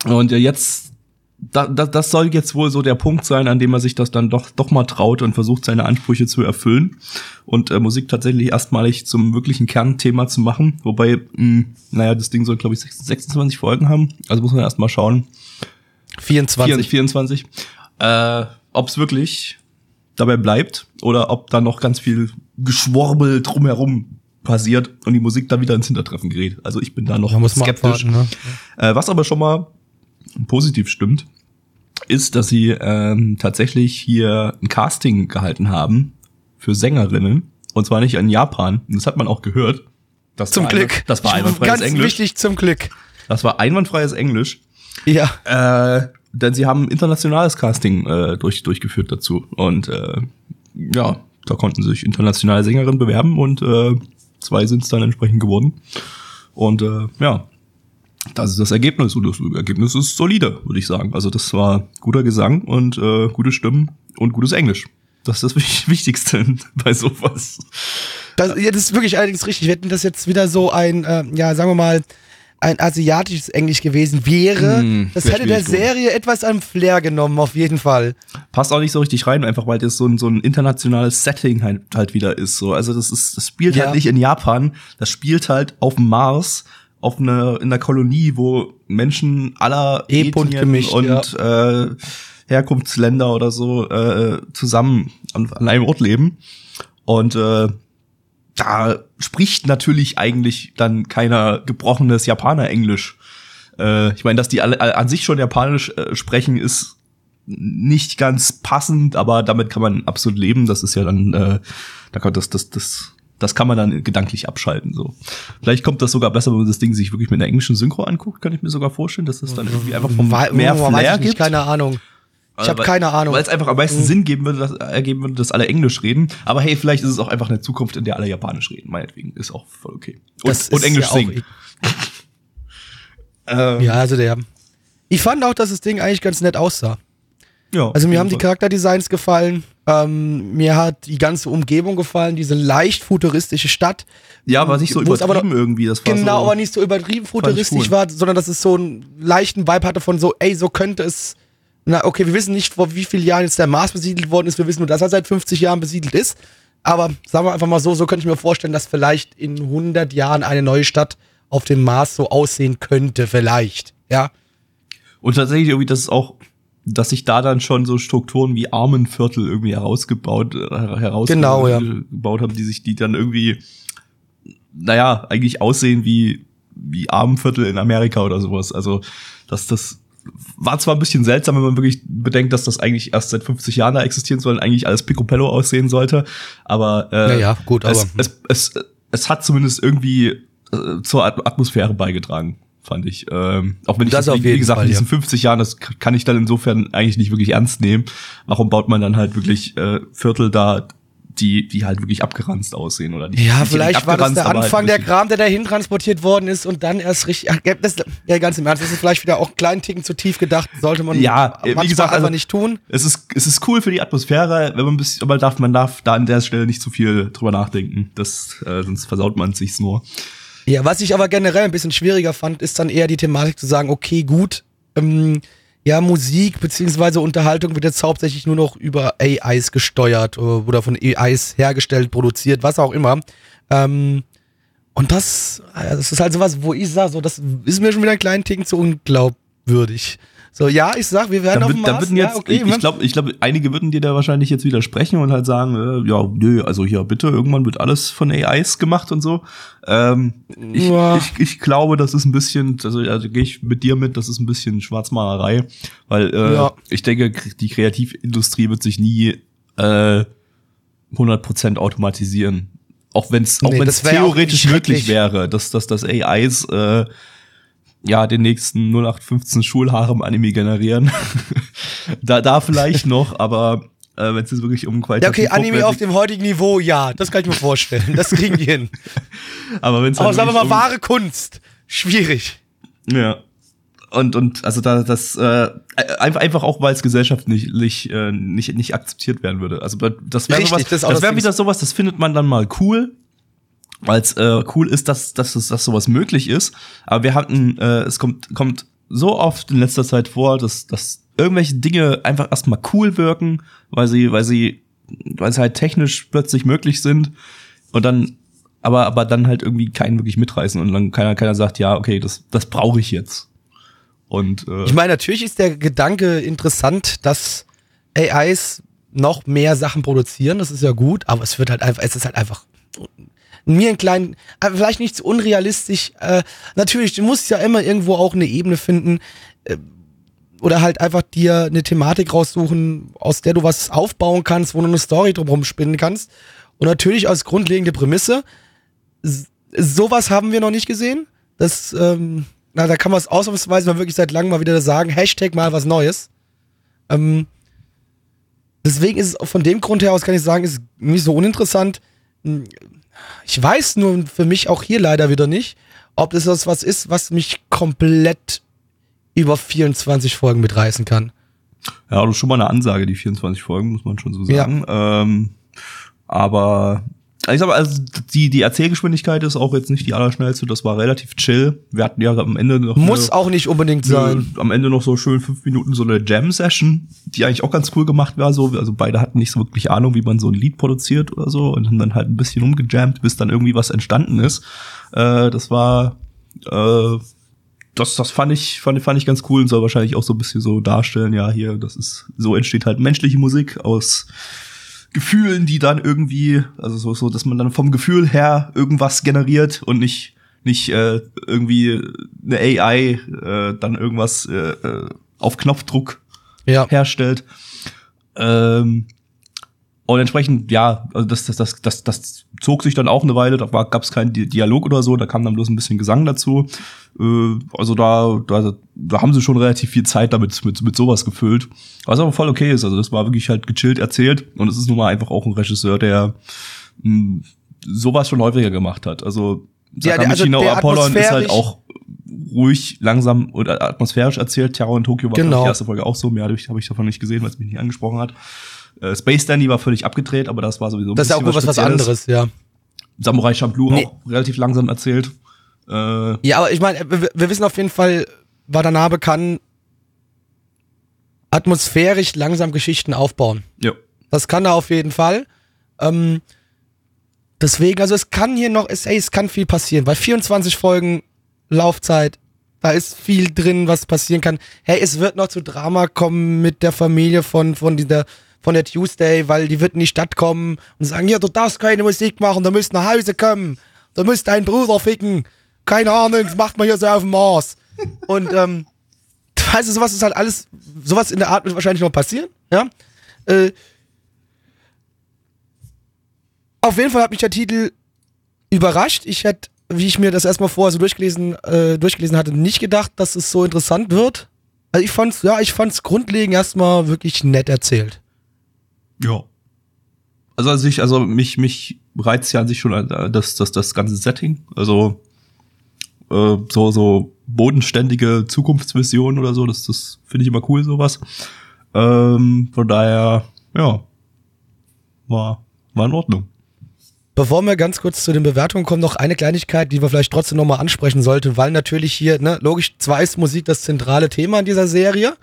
und jetzt, da, da, das soll jetzt wohl so der Punkt sein, an dem er sich das dann doch, doch mal traut und versucht, seine Ansprüche zu erfüllen und äh, Musik tatsächlich erstmalig zum wirklichen Kernthema zu machen. Wobei, mh, naja, das Ding soll, glaube ich, 26 Folgen haben. Also muss man erst mal schauen. 24. 24. Äh, ob es wirklich dabei bleibt oder ob da noch ganz viel Geschworbel drumherum passiert und die Musik dann wieder ins Hintertreffen gerät. Also ich bin da noch man skeptisch. abwarten, ne? Äh, was aber schon mal positiv stimmt, ist, dass sie ähm, tatsächlich hier ein Casting gehalten haben für Sängerinnen. Und zwar nicht in Japan. Das hat man auch gehört. Das Zum Glück. Einwand, das war einwandfreies Ganz Englisch. wichtig, zum Glück. Das war einwandfreies Englisch. Ja. Äh, denn sie haben internationales Casting äh, durch, durchgeführt dazu. Und äh, ja, da konnten sich internationale Sängerinnen bewerben und äh, zwei sind es dann entsprechend geworden. Und äh, ja, das ist das Ergebnis. Und das Ergebnis ist solide, würde ich sagen. Also das war guter Gesang und äh, gute Stimmen und gutes Englisch. Das ist das Wich- *laughs* Wichtigste *laughs* bei sowas. Das, ja, das ist wirklich allerdings richtig. Wenn das jetzt wieder so ein, äh, ja, sagen wir mal, ein asiatisches Englisch gewesen wäre, Hm, das hätte der. Serie etwas an Flair genommen, auf jeden Fall. passt auch nicht so richtig rein, einfach weil das so ein, so ein internationales Setting halt, halt wieder ist. So. Also das ist, das spielt Ja. halt nicht in Japan, das spielt halt auf dem Mars, auf einer, in einer Kolonie, wo Menschen aller Ethnien gemischt, und äh, Herkunftsländer oder so äh, zusammen an, an einem Ort leben. Und äh, da spricht natürlich eigentlich dann keiner gebrochenes Japaner-Englisch. Äh, ich meine, dass die alle an sich schon Japanisch äh, sprechen, ist nicht ganz passend, aber damit kann man absolut leben. Das ist ja dann, äh, da kann das, das, das, das kann man dann gedanklich abschalten. So, vielleicht kommt das sogar besser, wenn man das Ding sich wirklich mit einer englischen Synchro anguckt. Kann ich mir sogar vorstellen, dass das dann irgendwie einfach vom mehr Flair gibt. keine Ahnung. Ich habe keine Ahnung. Mhm. Weil es einfach am meisten Sinn geben würde, dass, ergeben würde, dass alle Englisch reden. Aber hey, vielleicht ist es auch einfach eine Zukunft, in der alle Japanisch reden. Meinetwegen ist auch voll okay. Und, Das und Englisch ja singen. *laughs* Ähm, Ja, also der. Ich fand auch, dass das Ding eigentlich ganz nett aussah. Ja, Also mir haben die. Charakterdesigns gefallen. Ähm, mir hat die ganze Umgebung gefallen, diese leicht futuristische Stadt. Ja, war nicht so es aber übertrieben irgendwie. Das war Genau, so, aber nicht so übertrieben futuristisch cool. war, sondern dass es so einen leichten Vibe hatte von so, ey, so könnte es. Na, okay, wir wissen nicht, vor wie vielen Jahren jetzt der Mars besiedelt worden ist. Wir wissen nur, dass er seit 50 Jahren besiedelt ist. Aber sagen wir einfach mal so, so könnte ich mir vorstellen, dass vielleicht in 100 Jahren eine neue Stadt auf dem Mars so aussehen könnte, vielleicht. Ja. Und tatsächlich irgendwie, das ist auch, dass sich da dann schon so Strukturen wie Armenviertel irgendwie herausgebaut, äh, herausgebaut Genau, ja. haben, die sich, die dann irgendwie, naja, eigentlich aussehen wie, wie Armenviertel in Amerika oder sowas. Also, dass das war zwar ein bisschen seltsam, wenn man wirklich bedenkt, dass das eigentlich erst seit 50 Jahren da existieren soll und eigentlich alles Picobello aussehen sollte. Aber äh, Naja, gut, es, aber- es, es, es hat zumindest irgendwie äh, zur At- Atmosphäre beigetragen, fand ich. Ähm, auch wenn ich Das wie, wie gesagt, Fall, in diesen ja. 50 Jahren, das kann ich dann insofern eigentlich nicht wirklich ernst nehmen. Warum baut man dann halt wirklich äh, Viertel da, die, die halt wirklich abgeranzt aussehen oder nicht? Ja, nicht vielleicht war das der aber Anfang, halt der Kram, der dahin transportiert worden ist und dann erst richtig. Ach, das, ja, ganz im Ernst, das ist vielleicht wieder auch einen kleinen Ticken zu tief gedacht. Sollte man Ja, wie gesagt, einfach also- nicht tun. Es ist, es ist cool für die Atmosphäre, wenn man ein bisschen, aber darf, man darf da an der Stelle nicht zu viel drüber nachdenken. Das, äh, sonst versaut man sich's nur. Ja, was ich aber generell ein bisschen schwieriger fand, ist dann eher die Thematik zu sagen, okay, gut, ähm, ja, Musik beziehungsweise Unterhaltung wird jetzt hauptsächlich nur noch über AIs gesteuert äh, oder von AIs hergestellt, produziert, was auch immer. Ähm, und das, äh, das ist halt sowas, wo ich sage, so, das ist mir schon wieder einen kleinen Ticken zu unglaubwürdig. So, ja, ich sag, wir werden Da, auf dem da Mars. ja, jetzt, okay, ich, ich glaube, ich glaub, einige würden dir da wahrscheinlich jetzt widersprechen und halt sagen, äh, ja, nö, also hier bitte, irgendwann wird alles von AIs gemacht und so. Ähm, ich, Ja. ich, ich glaube, das ist ein bisschen, also, also gehe ich mit dir mit, das ist ein bisschen Schwarzmalerei, weil äh, Ja. ich denke, die Kreativindustrie wird sich nie äh, 100% automatisieren. Auch wenn es auch Nee, wenn das es wär ja auch theoretisch möglich wäre, dass, dass das AIs äh, ja den nächsten 0815 Schulharem-Anime generieren. *laughs* da, da vielleicht noch, aber äh, wenn es jetzt wirklich um Ja, qualitativ okay, Anime auf dem heutigen Niveau, ja, das kann ich mir vorstellen. Das kriegen die hin. *laughs* aber wenn es Aber sagen wir mal, um, wahre Kunst. Schwierig. Ja. Und, und also da das äh, einfach, einfach auch, weil es gesellschaftlich nicht, äh, nicht, nicht akzeptiert werden würde. Also das wäre Richtig, das das, wäre wieder sowas, das findet man dann mal cool, weil es äh, cool ist, dass, dass, es- dass sowas möglich ist. Aber wir hatten, äh, es kommt, kommt so oft in letzter Zeit vor, dass, dass irgendwelche Dinge einfach erstmal cool wirken, weil sie, weil sie, weil sie halt technisch plötzlich möglich sind und dann aber aber dann halt irgendwie keinen wirklich mitreißen und dann keiner keiner sagt, ja, okay, das das brauche ich jetzt. Und äh, Ich meine, natürlich ist der Gedanke interessant, dass AIs noch mehr Sachen produzieren, das ist ja gut, aber es wird halt einfach, es ist halt einfach mir ein kleinen, äh, vielleicht nicht so unrealistisch, äh, natürlich, du musst ja immer irgendwo auch eine Ebene finden, äh, oder halt einfach dir eine Thematik raussuchen, aus der du was aufbauen kannst, wo du eine Story drumherum spinnen kannst. Und natürlich als grundlegende Prämisse, sowas haben wir noch nicht gesehen. Das, ähm, na, da kann man es ausnahmsweise mal wirklich seit langem mal wieder sagen, Hashtag mal was Neues. Ähm, deswegen ist es von dem Grund her aus, kann ich sagen, ist nicht so uninteressant. Ich weiß nur für mich auch hier leider wieder nicht, ob das was ist, was mich komplett über 24 Folgen mitreißen kann. ja, das ist schon mal eine Ansage, die 24 Folgen, muss man schon so sagen. Ähm, aber ich sag mal, also die, die Erzählgeschwindigkeit ist auch jetzt nicht die allerschnellste, das war relativ chill. Wir hatten ja am Ende noch Muss eine, auch nicht unbedingt sein. Äh, am Ende noch so schön fünf Minuten so eine Jam-Session, die eigentlich auch ganz cool gemacht war. So, also beide hatten nicht so wirklich Ahnung, wie man so ein Lied produziert oder so und haben dann halt ein bisschen umgejammt, bis dann irgendwie was entstanden ist. Äh, das war äh, das, das fand ich, fand, fand ich ganz cool und soll wahrscheinlich auch so ein bisschen so darstellen, ja, hier, das ist, so entsteht halt menschliche Musik aus Gefühlen, die dann irgendwie, also so, so, dass man dann vom Gefühl her irgendwas generiert und nicht, nicht äh, irgendwie eine AI äh, dann irgendwas äh, äh, auf Knopfdruck Ja. herstellt. Ähm, und entsprechend, ja, also das, das, das, das, das zog sich dann auch eine Weile, da gab es keinen Di- Dialog oder so, da kam dann bloß ein bisschen Gesang dazu. Äh, also da, da, da haben sie schon relativ viel Zeit damit mit, mit sowas gefüllt. Was aber voll okay ist. Also das war wirklich halt gechillt erzählt. Und es ist nun mal einfach auch ein Regisseur, der mh, sowas schon häufiger gemacht hat. Ja, Also also Sakamichi no der Apollon ist halt auch ruhig, langsam oder atmosphärisch erzählt. Terror in Tokio war Genau. die erste Folge auch so. Mehr habe ich, hab ich davon nicht gesehen, weil es mich nicht angesprochen hat. Äh, Space Dandy war völlig abgedreht, aber das war sowieso ein Das ist ja auch was, was anderes, ja. Samurai Champloo Nee. auch relativ langsam erzählt. Äh, Ja, aber ich meine, wir, wir wissen auf jeden Fall, Watanabe kann atmosphärisch langsam Geschichten aufbauen. ja. Das kann er auf jeden Fall. Ähm, deswegen, also es kann hier noch, es, ey, es kann viel passieren. Bei 24 Folgen Laufzeit, da ist viel drin, was passieren kann. Hey, es wird noch zu Drama kommen mit der Familie von, von dieser, von der Tuesday, weil die wird in die Stadt kommen und sagen, ja, du darfst keine Musik machen, du musst nach Hause kommen, du musst deinen Bruder ficken. Keine Ahnung, das macht man hier so auf dem Mars. *laughs* Und, ähm, weißt du, sowas ist halt alles, sowas in der Art wird wahrscheinlich noch passieren, ja. Äh, auf jeden Fall hat mich der Titel überrascht. Ich hätte, wie ich mir das erstmal vorher so durchgelesen, äh, durchgelesen hatte, nicht gedacht, dass es so interessant wird. Also ich fand's, ja, ich fand's grundlegend erstmal wirklich nett erzählt. Ja. Also, also ich, also mich, mich reizt ja an sich schon äh, das, das, das ganze Setting. Also äh, so, so bodenständige Zukunftsvisionen oder so, das, das finde ich immer cool, sowas. Ähm, von daher, ja, war, war in Ordnung. Bevor wir ganz kurz zu den Bewertungen kommen, noch eine Kleinigkeit, die wir vielleicht trotzdem nochmal ansprechen sollten, weil natürlich hier, ne, logisch, zwar ist Musik das zentrale Thema in dieser Serie,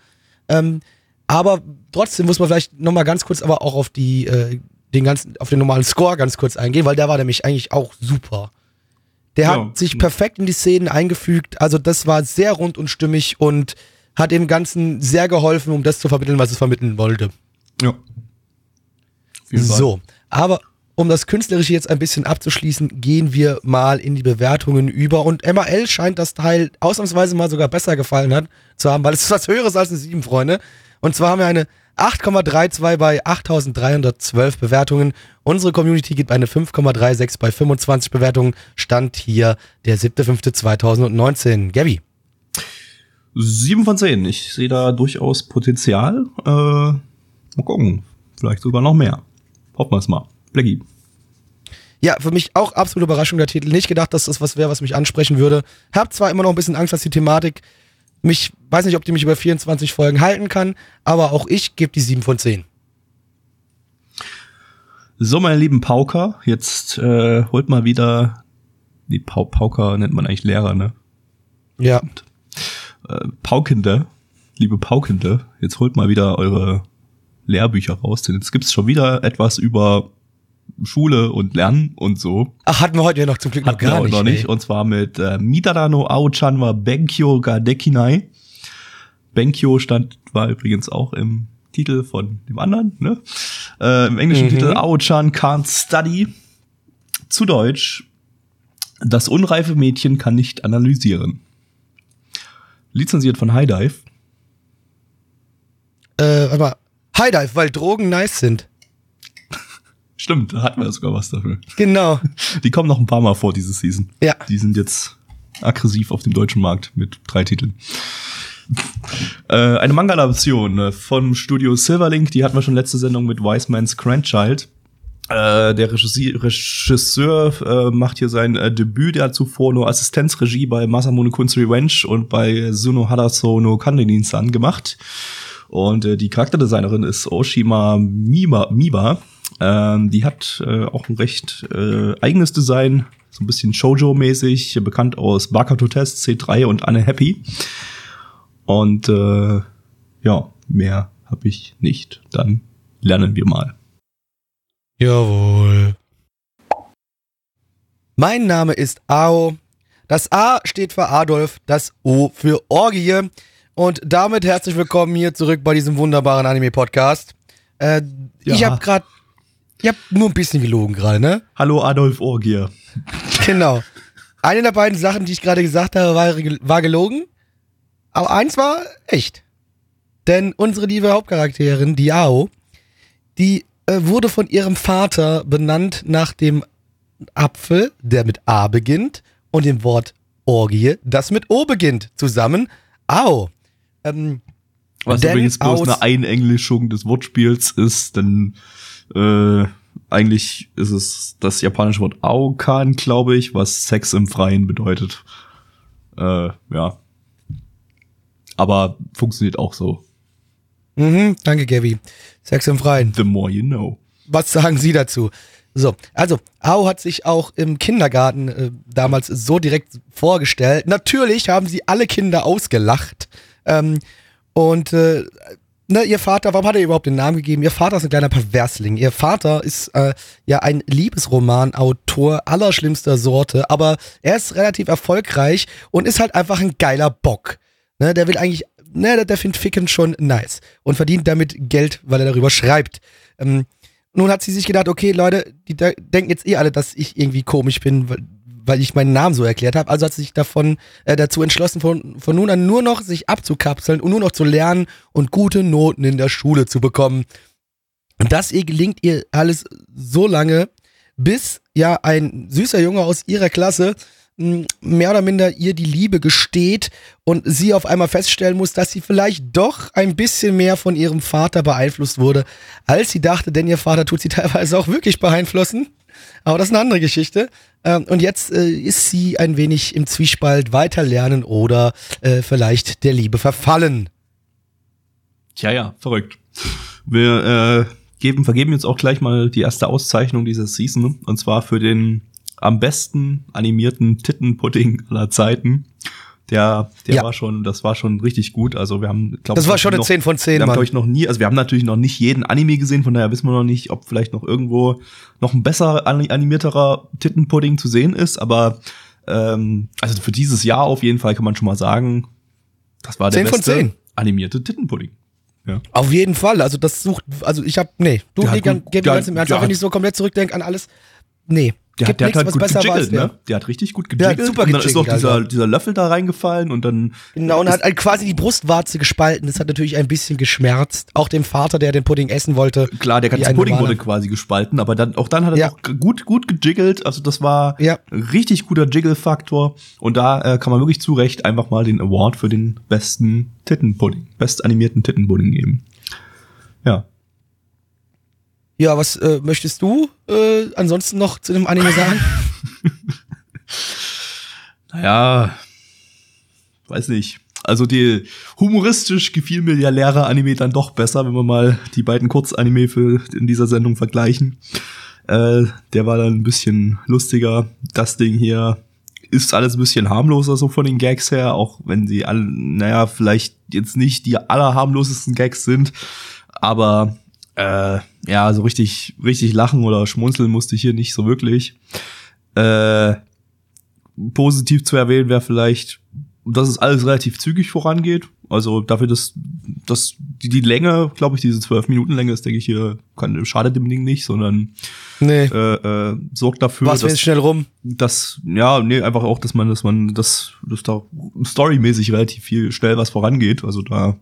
ähm, aber trotzdem muss man vielleicht nochmal ganz kurz aber auch auf die, äh, den ganzen, auf den normalen Score ganz kurz eingehen, weil der war nämlich eigentlich auch super. Der Ja. hat sich perfekt in die Szenen eingefügt, also das war sehr rund und stimmig und hat dem Ganzen sehr geholfen, um das zu vermitteln, was es vermitteln wollte. Ja. So, aber um das Künstlerische jetzt ein bisschen abzuschließen, gehen wir mal in die Bewertungen über. Und MAL scheint das Teil ausnahmsweise mal sogar besser gefallen hat, zu haben, weil es ist was Höheres als eine 7, Freunde. Und zwar haben wir eine 8,32 bei 8312 Bewertungen. Unsere Community gibt eine 5,36 bei 25 Bewertungen. Stand hier der 7.5.2019. Gabby. Sieben von zehn. Ich sehe da durchaus Potenzial. Äh, mal gucken. Vielleicht sogar noch mehr. Hoffen wir es mal. Blackie. Ja, für mich auch absolute Überraschung der Titel. Nicht gedacht, dass das was wäre, was mich ansprechen würde. Hab zwar immer noch ein bisschen Angst, dass die Thematik mich, weiß nicht, ob die mich über 24 Folgen halten kann, aber auch ich gebe die 7 von 10. So, meine lieben Pauker, jetzt äh, holt mal wieder die Pau Pauker nennt man eigentlich Lehrer, ne? Ja. Äh, Paukende, liebe Paukende, jetzt holt mal wieder eure Lehrbücher raus, denn jetzt gibt's schon wieder etwas über Schule und Lernen und so. Ach, hatten wir heute ja noch zum Glück noch Hatten wir gar auch nicht. noch nicht. ey. Und zwar mit äh, Midadano Aochan wa Benkyo ga Dekinai. Benkyo stand, war übrigens auch im Titel von dem anderen, ne? Äh, Im englischen Mhm. Titel Aochan can't study. Zu Deutsch, das unreife Mädchen kann nicht analysieren. Lizenziert von High Dive. Äh, warte mal. High Dive, weil Drogen nice sind. Stimmt, da hatten wir sogar was dafür. Genau. *laughs* Die kommen noch ein paar Mal vor diese Season. Ja. Die sind jetzt aggressiv auf dem deutschen Markt mit drei Titeln. äh, eine Manga-Adaption äh, vom Studio Silverlink, die hatten wir schon letzte Sendung mit Wise Man's Grandchild. Äh, der Regisseur, Regisseur äh, macht hier sein äh, Debüt, der hat zuvor nur Assistenzregie bei Masamune Kun's Revenge und bei Suno Hadaso no Kandenin-san gemacht. Und äh, die Charakterdesignerin ist Oshima Miba. Miba. Ähm, die hat äh, auch ein recht äh, eigenes Design, so ein bisschen Shoujo-mäßig, bekannt aus Bakato Test, C3 und Anne Happy. Und äh, ja, mehr habe ich nicht. Dann lernen wir mal. Jawohl. Mein Name ist Ao. Das A steht für Adolf, das O für Orgie. Und damit herzlich willkommen hier zurück bei diesem wunderbaren Anime-Podcast. Äh, Ich Ja. habe gerade, ich habe nur ein bisschen gelogen gerade, ne? Hallo Adolf Orgier. Genau. Eine der beiden Sachen, die ich gerade gesagt habe, war, war gelogen. Aber eins war echt. Denn unsere liebe Hauptcharakterin, die Ao, die äh, wurde von ihrem Vater benannt nach dem Apfel, der mit A beginnt, und dem Wort Orgie, das mit O beginnt, zusammen. Ao. Ähm, Was übrigens bloß eine Einenglischung des Wortspiels ist, denn äh, eigentlich ist es das japanische Wort Aokan, glaube ich, was Sex im Freien bedeutet. Äh, ja. Aber funktioniert auch so. Mhm, danke, Gavi. Sex im Freien. The more you know. Was sagen Sie dazu? So, also, Au hat sich auch im Kindergarten äh, damals so direkt vorgestellt. Natürlich haben sie alle Kinder ausgelacht. Ähm, und äh, ne, ihr Vater, warum hat er überhaupt den Namen gegeben? Ihr Vater ist ein kleiner Perversling. Ihr Vater ist äh, ja ein Liebesromanautor allerschlimmster Sorte, aber er ist relativ erfolgreich und ist halt einfach ein geiler Bock. Ne, der will eigentlich, ne, der, der findet Ficken schon nice und verdient damit Geld, weil er darüber schreibt. Ähm, nun hat sie sich gedacht, okay, Leute, die denken jetzt eh alle, dass ich irgendwie komisch bin, weil, ich meinen Namen so erklärt habe. Also hat sie sich davon äh, dazu entschlossen, von, von nun an nur noch sich abzukapseln und nur noch zu lernen und gute Noten in der Schule zu bekommen. Und das ihr gelingt ihr alles so lange, bis ja ein süßer Junge aus ihrer Klasse mh, mehr oder minder ihr die Liebe gesteht und sie auf einmal feststellen muss, dass sie vielleicht doch ein bisschen mehr von ihrem Vater beeinflusst wurde, als sie dachte, denn ihr Vater tut sie *laughs* teilweise auch wirklich beeinflussen. Aber das ist eine andere Geschichte. Ähm, und jetzt äh, ist sie ein wenig im Zwiespalt weiterlernen oder äh, vielleicht der Liebe verfallen. Tja, ja, verrückt. Wir äh, geben, vergeben jetzt auch gleich mal die erste Auszeichnung dieser Season. Und zwar für den am besten animierten Tittenpudding aller Zeiten. Der, der Ja. war schon, das war schon richtig gut. Also wir haben, glaub, Das war schon eine noch, 10 von 10, Wir haben, glaube ich, noch nie, also wir haben natürlich noch nicht jeden Anime gesehen, von daher wissen wir noch nicht, ob vielleicht noch irgendwo noch ein besser ani- animierterer Tittenpudding zu sehen ist, aber ähm, also für dieses Jahr auf jeden Fall kann man schon mal sagen, das war der 10 von beste 10. animierte Tittenpudding. Ja. Auf jeden Fall. Also das sucht, also ich hab, nee, du, gut- gib mir ganz im Ernst, auch wenn ich so komplett zurückdenke an alles, nee. Der, hat- der hat halt gut gejiggelt, der. ne? Der hat richtig gut Der gejiggelt. super und dann ist noch gejiggelt, dieser, Alter. dieser Löffel da reingefallen und dann Genau, und hat halt quasi die Brustwarze gespalten. Das hat natürlich ein bisschen geschmerzt. Auch dem Vater, der den Pudding essen wollte. Klar, der ganze Pudding wurde quasi gespalten, aber dann auch dann hat er Ja. gut gut gejiggelt. Also das war Ja. ein richtig guter Jiggle-Faktor und da äh, kann man wirklich zu Recht einfach mal den Award für den besten Tittenpudding, best animierten Tittenpudding geben. Ja. Ja, was äh, möchtest du äh, ansonsten noch zu dem Anime sagen? *laughs* Naja, weiß nicht. Also die humoristisch gefiel mir der Lehrer-Anime dann doch besser, wenn wir mal die beiden Kurzanime für in dieser Sendung vergleichen. Äh, der war dann ein bisschen lustiger. Das Ding hier ist alles ein bisschen harmloser so von den Gags her, auch wenn sie alle, naja, vielleicht jetzt nicht die allerharmlosesten Gags sind, aber äh, ja, so richtig, richtig lachen oder schmunzeln musste ich hier nicht so wirklich. Äh, positiv zu erwähnen wäre vielleicht, dass es alles relativ zügig vorangeht. Also dafür, dass, dass die, die Länge, glaube ich, diese zwölf Minuten Länge ist, denke ich hier, kann, schadet dem Ding nicht, sondern nee. äh, äh, sorgt dafür, Was, dass, schnell rum? dass, ja, nee, einfach auch, dass man, dass man, dass, dass da storymäßig relativ viel schnell was vorangeht. Also da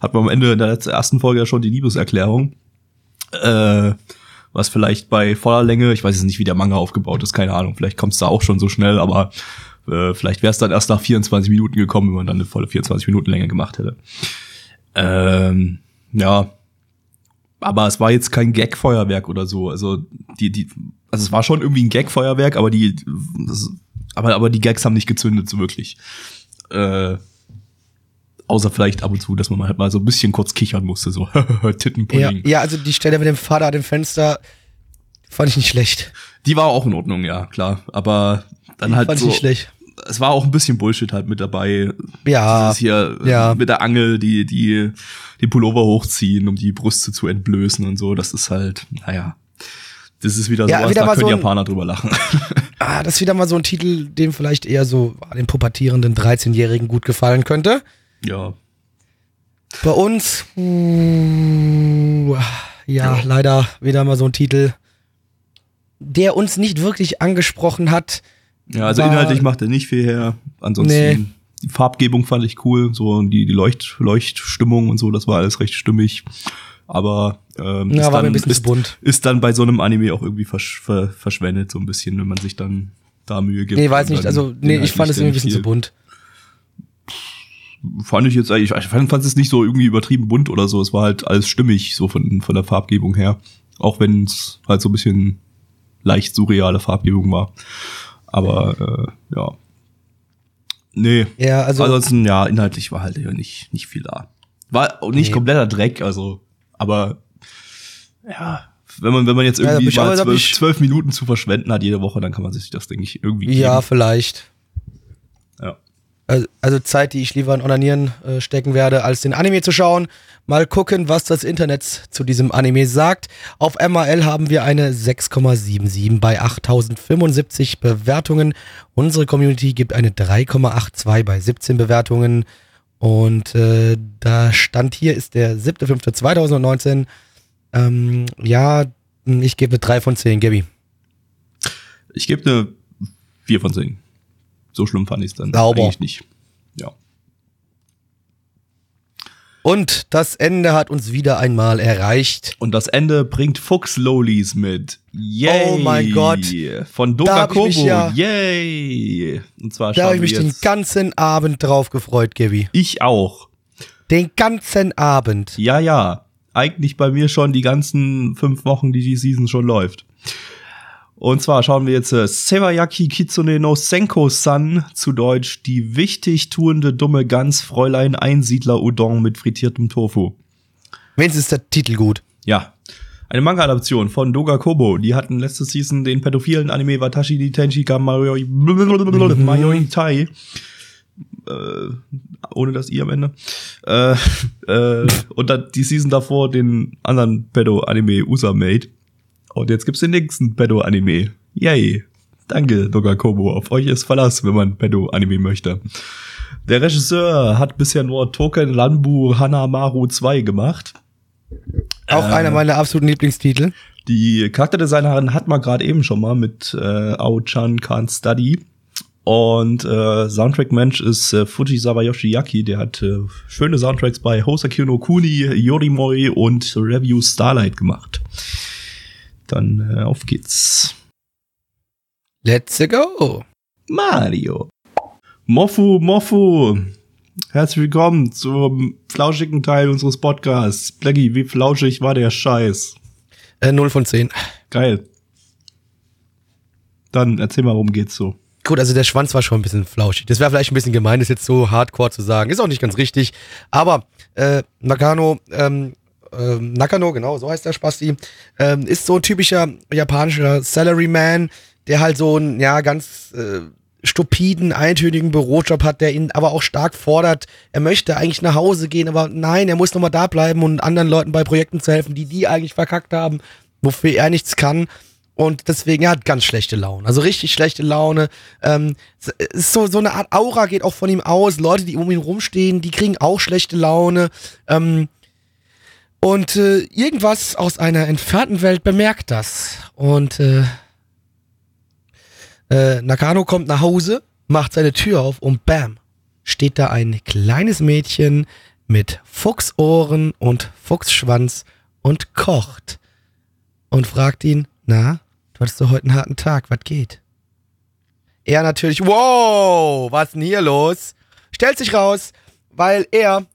hat man am Ende in der letzten, ersten Folge ja schon die Liebeserklärung. Äh, was vielleicht bei voller Länge, ich weiß jetzt nicht, wie der Manga aufgebaut ist, keine Ahnung, vielleicht kommt es da auch schon so schnell, aber äh, vielleicht wäre es dann erst nach 24 Minuten gekommen, wenn man dann eine volle 24 Minuten Länge gemacht hätte. Ähm, ja, aber es war jetzt kein Gag-Feuerwerk oder so. Also die, die, also es war schon irgendwie ein Gag-Feuerwerk, aber die, das, aber, aber die Gags haben nicht gezündet so wirklich. Äh, außer vielleicht ab und zu, dass man halt mal so ein bisschen kurz kichern musste, so *laughs* Ja, Tittenpudding. ja, also die Stelle mit dem Vater an dem Fenster fand ich nicht schlecht. Die war auch in Ordnung, ja klar. Aber dann halt fand so, ich nicht schlecht. es war auch ein bisschen Bullshit halt mit dabei. Ja, Dieses hier äh, ja. mit der Angel, die, die, die Pullover hochziehen, um die Brüste zu entblößen und so. Das ist halt, naja. Das ist wieder Ja, sowas, wieder da können so ein- Japaner drüber lachen. *laughs* ah, das ist wieder mal so ein Titel, dem vielleicht eher so ah, den pubertierenden 13-Jährigen gut gefallen könnte. Ja. Bei uns, uh, ja, leider wieder mal so ein Titel, der uns nicht wirklich angesprochen hat. Ja, also War- inhaltlich macht er nicht viel her. Ansonsten, Nee. die Farbgebung fand ich cool. So die, die Leucht, Leuchtstimmung und so, das war alles recht stimmig. Aber ähm, Ja, ist, dann, ist, ist dann bei so einem Anime auch irgendwie versch ver verschwendet, so ein bisschen, wenn man sich dann da Mühe gibt. Nee, weiß nicht, also, nee, ich fand es irgendwie ein bisschen zu bunt. Fand ich jetzt eigentlich, ich fand, es nicht so irgendwie übertrieben bunt oder so. Es war halt alles stimmig, so von, von der Farbgebung her. Auch wenn es halt so ein bisschen leicht surreale Farbgebung war. Aber äh, ja. Nee. Ja, also, Ansonsten, ja, inhaltlich war halt ja nicht, nicht viel da. War auch nicht Nee. kompletter Dreck, also, aber ja, wenn man, wenn man jetzt Ja, irgendwie aber mal zwölf, Minuten zu verschwenden hat jede Woche, dann kann man sich das, denke ich, irgendwie ja, geben. vielleicht. Ja. Also, Zeit, die ich lieber in Onanieren äh, stecken werde, als den Anime zu schauen. Mal gucken, was das Internet zu diesem Anime sagt. Auf MRL haben wir eine 6,77 bei 8075 Bewertungen. Unsere Community gibt eine 3,82 bei 17 Bewertungen. Und äh, da stand hier ist der 7.5.2019. Ähm, ja, ich gebe eine 3 von 10, Gabi. Ich gebe eine 4 von 10. So schlimm fand ich es dann Sauber. eigentlich nicht. Ja. Und das Ende hat uns wieder einmal erreicht. Und das Ende bringt Fuchs Lolis mit. Yay! Oh mein Gott. Von Da Doka Kobo. ja- Yay! Und zwar Da habe ich mich den ganzen Abend drauf gefreut, Gabi. Ich auch. Den ganzen Abend. Ja, ja. Eigentlich bei mir schon die ganzen fünf Wochen, die die Season schon läuft. Und zwar schauen wir jetzt äh, Sewayaki Kitsune no Senko-san, zu Deutsch die wichtig tuende dumme Gans Fräulein Einsiedler Udon mit frittiertem Tofu. Wenigstens ist der Titel gut. Ja. Eine Manga-Adaption von Doga Kobo. Die hatten letzte Season den pädophilen Anime Watashi ni Tenshi ga Mayoi, Mayoi Tai. Äh, ohne das I am Ende. Äh, äh, und dann die Season davor den anderen Pedo-Anime Usamate. Und jetzt gibt's den nächsten Pedo-Anime. Yay. Danke, Doga Kobo. Auf euch ist Verlass, wenn man Pedo-Anime möchte. Der Regisseur hat bisher nur Token Lanbu Hanamaru 2 gemacht. Auch Äh. einer meiner absoluten Lieblingstitel. Die Charakterdesignerin hat man gerade eben schon mal mit äh, Ao-chan Can't Study. Und äh, Soundtrack-Mensch ist äh, Fujisawa Yoshiaki. Der hat äh, schöne Soundtracks bei Hosaki no Kuni, Yorimoi und Review Starlight gemacht. Dann äh, auf geht's. Let's go. Mario. Mofu, Mofu. Herzlich willkommen zum flauschigen Teil unseres Podcasts. Blackie, wie flauschig war der Scheiß? Äh, 0 von 10. Geil. Dann erzähl mal, worum geht's so. Gut, also der Schwanz war schon ein bisschen flauschig. Das wäre vielleicht ein bisschen gemein, das jetzt so hardcore zu sagen. Ist auch nicht ganz richtig. Aber äh, Nakano, ähm, ähm, Nakano, genau, so heißt der Spasti, ähm, ist so ein typischer japanischer Salaryman, der halt so einen, ja, ganz äh, stupiden, eintönigen Bürojob hat, der ihn aber auch stark fordert. Er möchte eigentlich nach Hause gehen, aber nein, er muss nochmal da bleiben und anderen Leuten bei Projekten zu helfen, die die eigentlich verkackt haben, wofür er nichts kann. Und deswegen, er hat ganz schlechte Laune. Also richtig schlechte Laune. Ähm, ist so, so eine Art Aura geht auch von ihm aus. Leute, die um ihn rumstehen, die kriegen auch schlechte Laune. Ähm, und äh, irgendwas aus einer entfernten Welt bemerkt das. Und äh, äh, Nakano kommt nach Hause, macht seine Tür auf und bam, steht da ein kleines Mädchen mit Fuchsohren und Fuchsschwanz und kocht. Und fragt ihn, na, du hattest doch heute einen harten Tag, was geht? Er natürlich, wow, was denn hier los? Stellt sich raus, weil er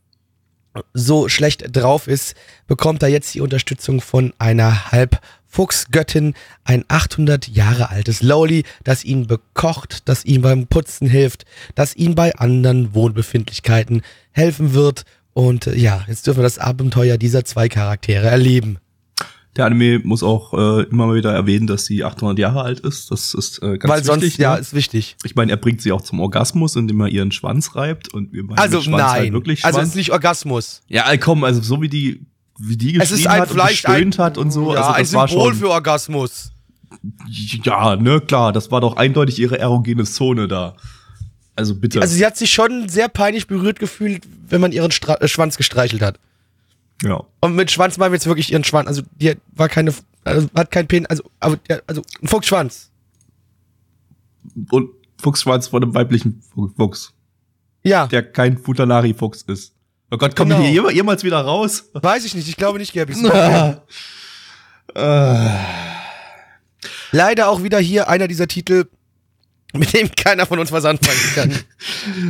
so schlecht drauf ist, bekommt er jetzt die Unterstützung von einer Halbfuchsgöttin, ein 800 Jahre altes Lowly, das ihn bekocht, das ihm beim Putzen hilft, das ihm bei anderen Wohnbefindlichkeiten helfen wird. Und äh, ja, jetzt dürfen wir das Abenteuer dieser zwei Charaktere erleben. Der Anime muss auch äh, immer mal wieder erwähnen, dass sie 800 Jahre alt ist. Das ist äh, ganz weil wichtig. sonst, ja, ne? ist wichtig. Ich meine, er bringt sie auch zum Orgasmus, indem er ihren Schwanz reibt und wir meinen Also Schwanz nein, halt wirklich also es Schwanz. ist nicht Orgasmus. ja, ey, komm, also so wie die wie die Es ist geschrien ein hat und ein, gestöhnt hat und so, ja, also ein das war Symbol schon für Orgasmus. ja, ne, klar, das war doch eindeutig ihre erogene Zone da. Also bitte. Also sie hat sich schon sehr peinlich berührt gefühlt, wenn man ihren Stra äh, Schwanz gestreichelt hat. Ja. Und mit Schwanz meinen wir jetzt wirklich ihren Schwanz. Also die war keine, also hat kein Pen, also, aber, also ein Fuchsschwanz. Und Fuchsschwanz von einem weiblichen Fuchs, Ja, der kein Futanari-Fuchs ist. Oh Gott, kommen Genau. die hier jemals wieder raus? weiß ich nicht. Ich glaube nicht, Gabi. *laughs* Leider auch wieder hier einer dieser Titel, *laughs* mit dem keiner von uns was anfangen kann. *laughs*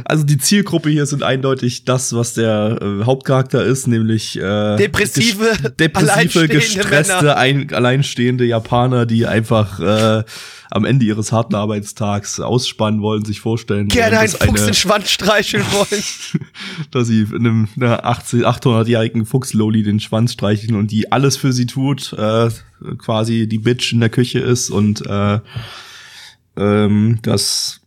Also die Zielgruppe hier sind eindeutig das, was der äh, Hauptcharakter ist, nämlich äh, Depressive, depressive, alleinstehende gestresste, ein, alleinstehende Japaner, die einfach äh, am Ende ihres harten Arbeitstags ausspannen wollen, sich vorstellen Gerne wollen, einen dass, Fuchs den Schwanz streicheln wollen. *laughs* dass sie einem einer 80, 800-jährigen Fuchsloli den Schwanz streicheln und die alles für sie tut, äh, quasi die Bitch in der Küche ist und äh, ähm, das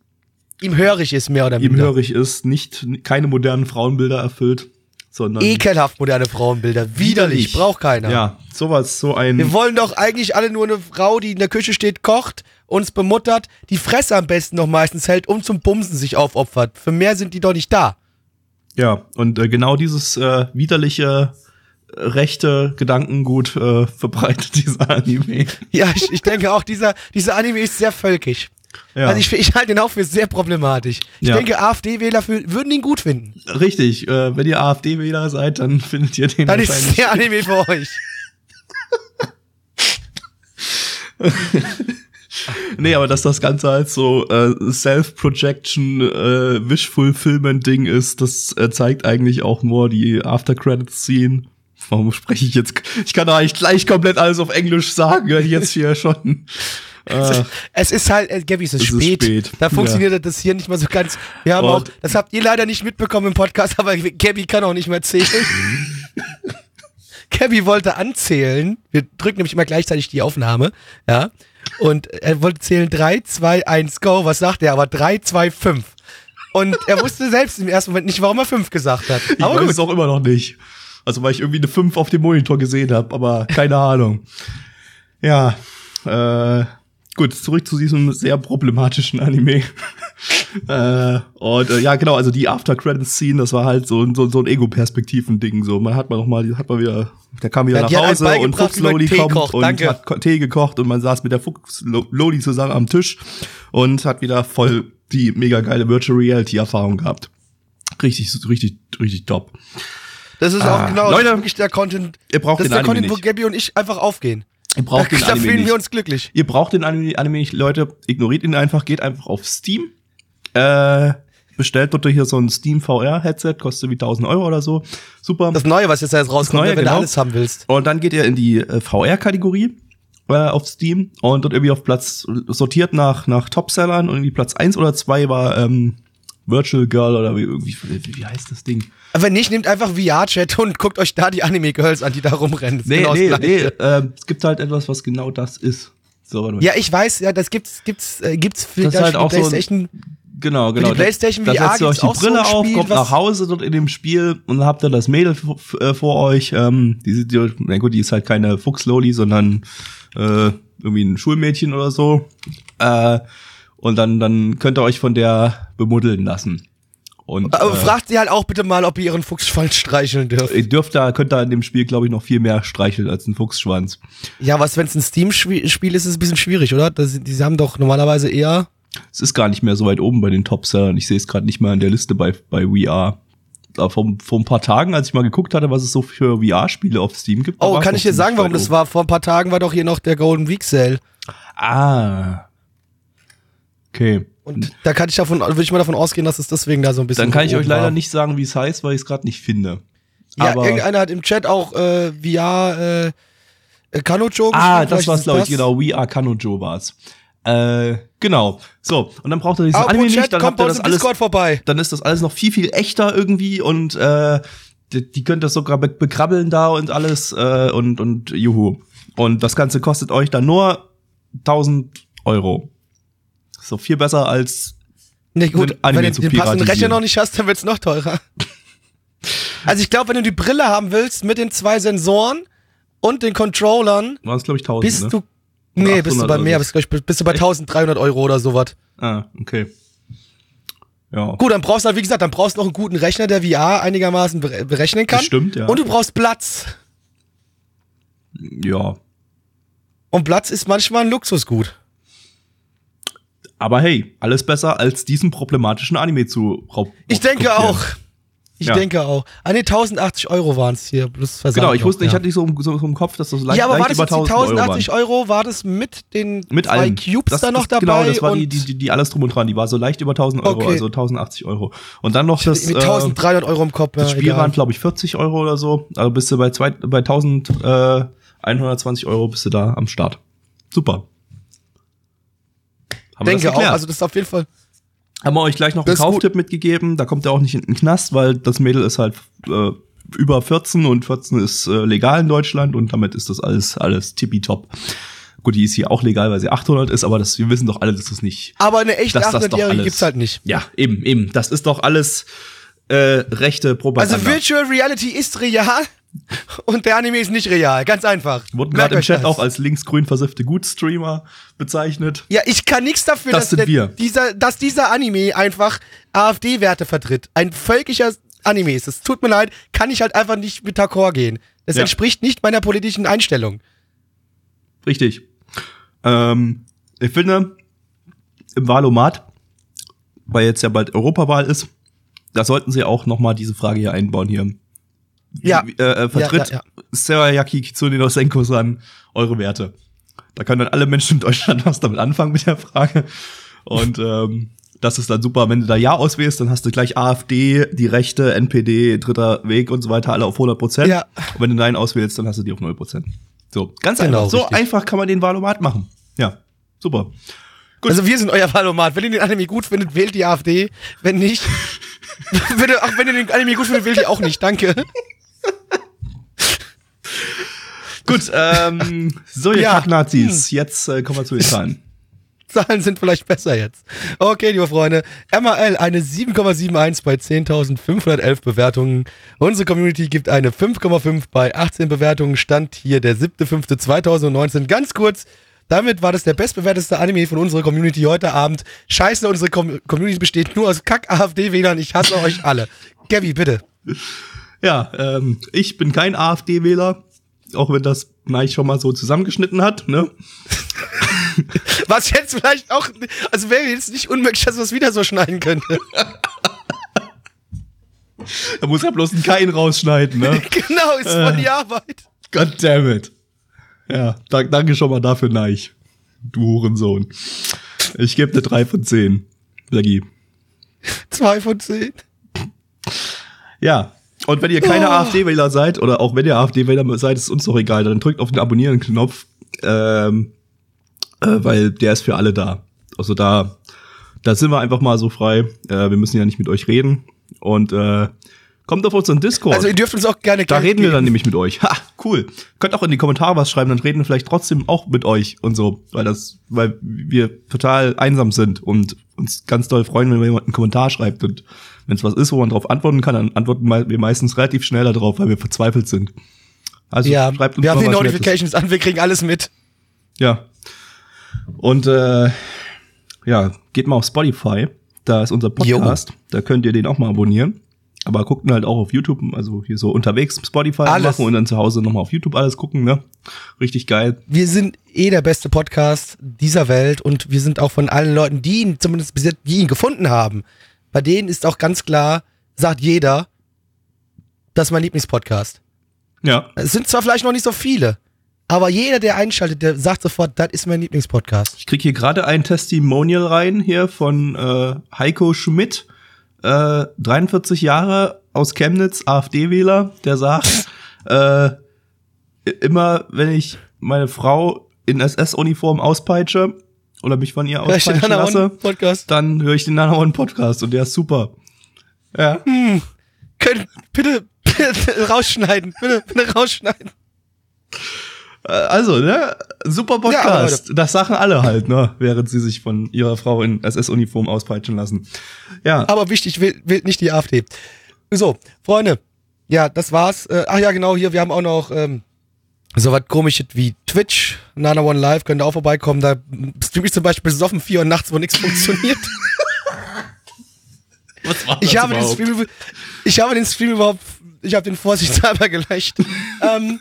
Ihm hörig ist mehr oder ihm minder. hörig ist, nicht keine modernen Frauenbilder erfüllt, sondern Ekelhaft moderne Frauenbilder. Widerlich, braucht keiner. Ja, sowas, so ein Wir wollen doch eigentlich alle nur eine Frau, die in der Küche steht, kocht, uns bemuttert, die Fresse am besten noch meistens hält und zum Bumsen sich aufopfert. Für mehr sind die doch nicht da. ja und äh, genau dieses äh, widerliche äh, rechte Gedankengut äh, verbreitet *laughs* dieser Anime. Ja, ich, ich denke auch, dieser, dieser Anime ist sehr völkisch. Ja, Also ich, ich halte ihn auch für sehr problematisch. Ich Ja. denke, AfD-Wähler würden ihn gut finden. richtig. Äh, wenn ihr AfD-Wähler seid, dann *laughs* findet ihr den Dann ist wahrscheinlich. der Anime für euch. *laughs* Nee, aber dass das Ganze halt so äh, Self-Projection, äh, Wish-Fulfillment-Ding ist, das äh, zeigt eigentlich auch nur die After-Credits-Scene. Warum spreche ich jetzt? Ich kann doch eigentlich gleich komplett alles auf Englisch sagen, wenn ich jetzt hier *laughs* schon. Äh, *laughs* Es ist halt, äh, Gabby, es ist, Es ist spät. spät. Da funktioniert das hier nicht mal so ganz. Wir haben Und- auch, das habt ihr leider nicht mitbekommen im Podcast, aber Gabby kann auch nicht mehr zählen. *laughs* Gabby wollte anzählen. Wir drücken nämlich immer gleichzeitig die Aufnahme, ja. Und er wollte zählen 3, 2, 1, go. Was sagt er? Aber 3, 2, 5. Und er wusste selbst im ersten Moment nicht, warum er 5 gesagt hat. ich Aber weiß gut. es auch immer noch nicht. Also weil ich irgendwie eine 5 auf dem Monitor gesehen habe, aber keine Ahnung. Ja, äh, gut, zurück zu diesem sehr problematischen Anime. *laughs* äh, und äh, ja, genau, also die After-Credits-Scene, das war halt so, ein- so, so ein Ego-Perspektiven-Ding. So, man hat man noch mal, hat man wieder, der kam wieder Ja, nach Hause und Fuchs Loli Tee kommt kocht. und Danke. hat Tee gekocht und man saß mit der Fuchs Lo- Loli zusammen am Tisch und hat wieder voll die mega geile Virtual Reality-Erfahrung gehabt. Richtig, richtig, richtig top. Das ist Ah, auch genau Leute, der Content. ihr braucht das ist den der Anime Content, wo. Gabby und ich einfach aufgehen. Ihr braucht da den da Anime fühlen nicht. wir uns glücklich. Ihr braucht den Anime, nicht, Leute. Ignoriert ihn einfach, geht einfach auf Steam. Äh, bestellt dort hier so ein Steam VR-Headset, kostet wie 1000 Euro oder so. Super. Das Neue, was jetzt da jetzt rauskommt, Neue, wenn genau. du alles haben willst. und dann geht ihr in die äh, VR-Kategorie äh, auf Steam und dort irgendwie auf Platz sortiert nach, nach Topsellern und irgendwie Platz 1 oder 2 war ähm, Virtual Girl oder wie, irgendwie, wie, wie heißt das Ding? Aber wenn nicht, nehmt einfach VR-Chat und guckt euch da die Anime-Girls an, die da rumrennen. Das Nee, genau nee, nee, äh, es gibt halt etwas, was genau das ist. So. Ja, ich weiß, ja, das gibt's, gibt's, äh, gibt's für Das ist halt für auch die so ein- Playstation. Genau, genau. die PlayStation da VR setzt ihr euch die so Brille ein auf, Spiel, kommt nach Hause dort in dem Spiel und dann habt ihr das Mädel äh, vor euch. Ähm, die, sieht, ja- na gut, die ist halt keine Fuchsloli, sondern äh, irgendwie ein Schulmädchen oder so. Äh, und dann, dann könnt ihr euch von der bemuddeln lassen. Und Aber äh, fragt sie halt auch bitte mal, ob ihr ihren Fuchsschwanz streicheln dürft. ihr dürft da, könnt da in dem Spiel, glaube ich, noch viel mehr streicheln als ein Fuchsschwanz. Ja, was, wenn es ein Steam-Spiel ist, ist es ein bisschen schwierig, oder? Das, die haben doch normalerweise eher. Es ist gar nicht mehr so weit oben bei den Topsellern. Ich sehe es gerade nicht mal in der Liste bei, bei VR. Vor, vor ein paar Tagen, als ich mal geguckt hatte, was es so für VR-Spiele auf Steam gibt. Oh, kann ich dir sagen, warum das war? Vor ein paar Tagen war doch hier noch der Golden Week Sale. Ah. Okay. Und da kann ich davon, würde ich mal davon ausgehen, dass es deswegen da so ein bisschen. Dann kann ich euch leider war. nicht sagen, wie es heißt, weil ich es gerade nicht finde. Ja, Aber- irgendeiner hat im Chat auch äh, VR äh, Kanojo Ah, das war's, glaube ich, genau. We Are Kanojo war's. Äh, genau. So, und dann braucht ihr diesen Apropos Anime Chat, nicht, dann kommt habt ihr das alles, Discord vorbei. dann ist das alles noch viel, viel echter irgendwie und äh, die, die könnt das sogar be bekrabbeln da und alles äh, und, und juhu. Und das Ganze kostet euch dann nur 1000 Euro. So viel besser als Nee, gut, Anime wenn du den passenden. Rechner noch nicht hast, dann wird's noch teurer. *laughs* Also ich glaube, wenn du die Brille haben willst mit den zwei Sensoren und den Controllern, waren es glaube ich 1000, bist ne? du nee, 800 bist du bei mehr, bist, ich, bist du bei 1300 Euro oder sowas. Ah, okay. Ja. Gut, dann brauchst du halt, wie gesagt, dann brauchst du noch einen guten Rechner, der VR einigermaßen bere- berechnen kann. Das stimmt, ja. Und du brauchst Platz. Ja. Und Platz ist manchmal ein Luxusgut. Aber hey, alles besser als diesen problematischen Anime zu raub- Ich denke kopieren. auch. Ich Ja. denke auch. Ah ne, 1080 Euro waren es hier. Plus Versand Genau, ich noch, wusste, ich ja. hatte nicht so, im- so, so im Kopf, dass das leicht, ja, aber war leicht das über jetzt die 1000 Euro 1080 waren. Euro? War das mit den Mit zwei allem. Cubes das, da noch das, dabei? Genau, das war und die, die, die, die alles drum und dran. Die war so leicht über 1000 Euro, Okay. also 1080 Euro. Und dann noch das, mit äh, 1300 Euro im Kopf. das ja, Spiel egal. waren, glaube ich, 40 Euro oder so. Also bist du bei, zwei, bei 1120 Euro bist du da am Start. Super. Haben wir denke auch. Also das ist auf jeden Fall. Haben wir euch gleich noch einen Kauftipp mitgegeben. Da kommt er auch nicht in den Knast, weil das Mädel ist halt äh, über 14 und 14 ist äh, legal in Deutschland und damit ist das alles alles tippitopp. Gut, die ist hier auch legal, weil sie 800 ist, aber das, wir wissen doch alle, dass das nicht. Aber eine echte dass das doch 800-Jährige alles- gibt's halt nicht. Ja, eben, eben. Das ist doch alles äh, rechte Propaganda. Also Virtual Reality ist real und der Anime ist nicht real. Ganz einfach. Wurden gerade im Chat das. auch als linksgrün versiffte Gutstreamer bezeichnet. Ja, ich kann nichts dafür, Das dass, sind der, wir. Dieser, dass dieser Anime einfach AfD-Werte vertritt. Ein völkischer Anime ist. Es tut mir leid, kann ich halt einfach nicht mit d'accord gehen. Das Ja. entspricht nicht meiner politischen Einstellung. Richtig. Ähm, ich finde, im Wahlomat, weil jetzt ja bald Europawahl ist, da sollten sie auch noch mal diese Frage hier einbauen hier. Ja. Äh, äh, vertritt Ja, ja, Serayaki Kitsune Senko-san eure Werte? Da können dann alle Menschen in Deutschland was damit anfangen mit der Frage. Und ähm, das ist dann super. Wenn du da Ja auswählst, dann hast du gleich AfD, die Rechte, NPD, Dritter Weg und so weiter, alle auf 100 Prozent. Ja. Und wenn du Nein auswählst, dann hast du die auf 0 Prozent. So, ganz Genau, einfach. So richtig. einfach kann man den Wahlomat machen. Ja, super. Gut. Also wir sind euer Valomat. Wenn ihr den Anime gut findet, wählt die AfD. Wenn nicht, *laughs* bitte, auch wenn ihr den Anime gut findet, wählt ihr auch nicht. Danke. Gut, *laughs* ähm, so ihr Ja. Hm. Kacknazis, jetzt äh, kommen wir zu den Zahlen. *laughs* Zahlen sind vielleicht besser jetzt. Okay, liebe Freunde. MRL eine 7,71 bei 10.511 Bewertungen. Unsere Community gibt eine 5,5 bei 18 Bewertungen. Stand hier der 7.5.2019. Ganz kurz, damit war das der bestbewerteste Anime von unserer Community heute Abend. Scheiße, unsere Com Community besteht nur aus Kack-AfD-Wählern. Ich hasse euch alle. Gabby, bitte. Ja, ähm, ich bin kein AfD-Wähler, auch wenn das Neich schon mal so zusammengeschnitten hat, ne? *laughs* Was jetzt vielleicht auch, also wäre jetzt nicht unmöglich, dass wir es wieder so schneiden könnte. *laughs* Da muss ja bloß ein Kein rausschneiden, ne? *laughs* genau, ist voll die Arbeit. God damn it. Ja, da, danke schon mal dafür, Neich. Du Hurensohn. Ich gebe eine 3 von 10. Blackie. Zwei von zehn. Ja. Und wenn ihr keine Oh. AfD-Wähler seid, oder auch wenn ihr AfD-Wähler seid, ist uns doch egal, dann drückt auf den Abonnieren-Knopf, ähm, äh, weil der ist für alle da. Also da, da sind wir einfach mal so frei. Äh, wir müssen ja nicht mit euch reden. Und äh, kommt auf unseren Discord. Also ihr dürft uns auch gerne da reden wir dann nämlich mit euch. Ha, cool. Könnt auch in die Kommentare was schreiben, dann reden wir vielleicht trotzdem auch mit euch und so, weil das, weil wir total einsam sind und uns ganz doll freuen, wenn jemand einen Kommentar schreibt und wenn es was ist, wo man darauf antworten kann, dann antworten wir meistens relativ schnell darauf, weil wir verzweifelt sind. Also Ja, schreibt uns wir haben die. Notifications an, wir kriegen alles mit. Ja. Und äh, ja, geht mal auf Spotify. Da ist unser Podcast. Da könnt ihr den auch mal abonnieren. Aber guckt halt auch auf YouTube, also hier so unterwegs Spotify Alles. machen und dann zu Hause nochmal auf YouTube alles gucken, ne? Richtig geil. Wir sind eh der beste Podcast dieser Welt und wir sind auch von allen Leuten, die ihn zumindest bis jetzt, die ihn gefunden haben. Bei denen ist auch ganz klar, sagt jeder, das ist mein Lieblingspodcast. Ja. Es sind zwar vielleicht noch nicht so viele, aber jeder, der einschaltet, der sagt sofort, das ist mein Lieblingspodcast. Ich krieg hier gerade ein Testimonial rein hier von äh, Heiko Schmidt, äh, 43 Jahre aus Chemnitz, AfD-Wähler, der sagt, *laughs* äh, immer wenn ich meine Frau in SS-Uniform auspeitsche oder mich von ihr Ja, noch lasse, Podcast. dann höre ich den Nana One Podcast und der ist super. Ja. Könnt, bitte, bitte rausschneiden, bitte, bitte rausschneiden. Äh, Also, ne? Super Podcast. das sagen alle halt, ne? Während sie sich von ihrer Frau in SS-Uniform auspeitschen lassen. Ja. Aber wichtig, wählt, wählt nicht die AfD. So, Freunde, ja, das war's. Äh, ach ja, genau, hier, wir haben auch noch ähm, so was komisches wie Twitch, Nana One Live, könnt ihr auch vorbeikommen. Da stream ich zum Beispiel besoffen 4 Uhr nachts, wo nichts funktioniert. *laughs* Was war Ich habe, den Stream, ich habe den Stream überhaupt, ich habe den vorsichtshalber gelöscht. ähm,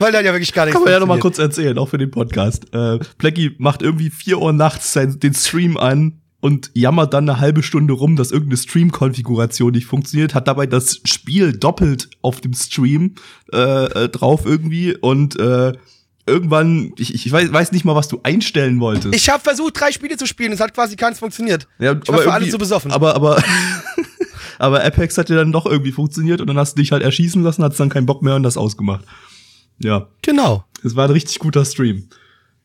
weil da ja wirklich gar nichts Kann man ja noch mal funktioniert. kurz erzählen, auch für den Podcast. Äh, Blackie macht irgendwie 4 Uhr nachts den Stream an, und jammert dann eine halbe Stunde rum, dass irgendeine Stream-Konfiguration nicht funktioniert, hat dabei das Spiel doppelt auf dem Stream äh, äh, drauf irgendwie und äh, irgendwann, ich, ich weiß, weiß nicht mal, was du einstellen wolltest. Ich habe versucht, drei Spiele zu spielen, es hat quasi keins funktioniert. Ja, ich war für alle zu besoffen. Aber, aber, *laughs* aber Apex hat ja dann doch irgendwie funktioniert und dann hast du dich halt erschießen lassen, hast dann keinen Bock mehr und das ausgemacht. Ja. Genau. Es war ein richtig guter Stream.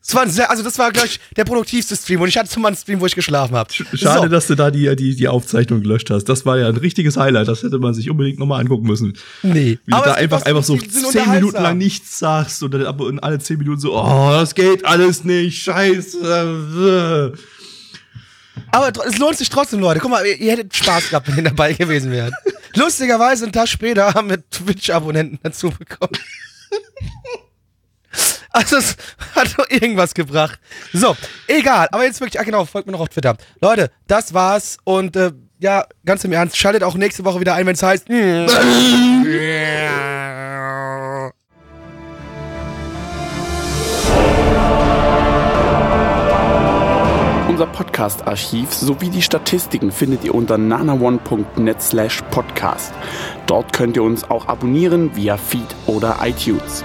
Das war sehr, also das war gleich der produktivste Stream und ich hatte mal einen Stream, wo ich geschlafen habe. Schade, so. dass du da die, die, die Aufzeichnung gelöscht hast. Das war ja ein richtiges Highlight. Das hätte man sich unbedingt nochmal angucken müssen. Nee. Wie aber du da einfach, einfach so zehn Minuten lang nichts sagst und dann alle zehn Minuten so, oh, das geht alles nicht, scheiße. Aber es lohnt sich trotzdem, Leute. Guck mal, ihr, ihr hättet Spaß gehabt, wenn ihr dabei gewesen wärt. Lustigerweise, einen Tag später haben wir Twitch-Abonnenten dazu bekommen. *laughs* Also es hat doch irgendwas gebracht. So, egal. Aber jetzt wirklich, ah genau, folgt mir noch auf Twitter. Leute, das war's. Und äh, ja, ganz im Ernst, schaltet auch nächste Woche wieder ein, wenn es heißt. *laughs* Unser Podcast-Archiv sowie die Statistiken findet ihr unter nanaone.net slash podcast. Dort könnt ihr uns auch abonnieren via Feed oder iTunes.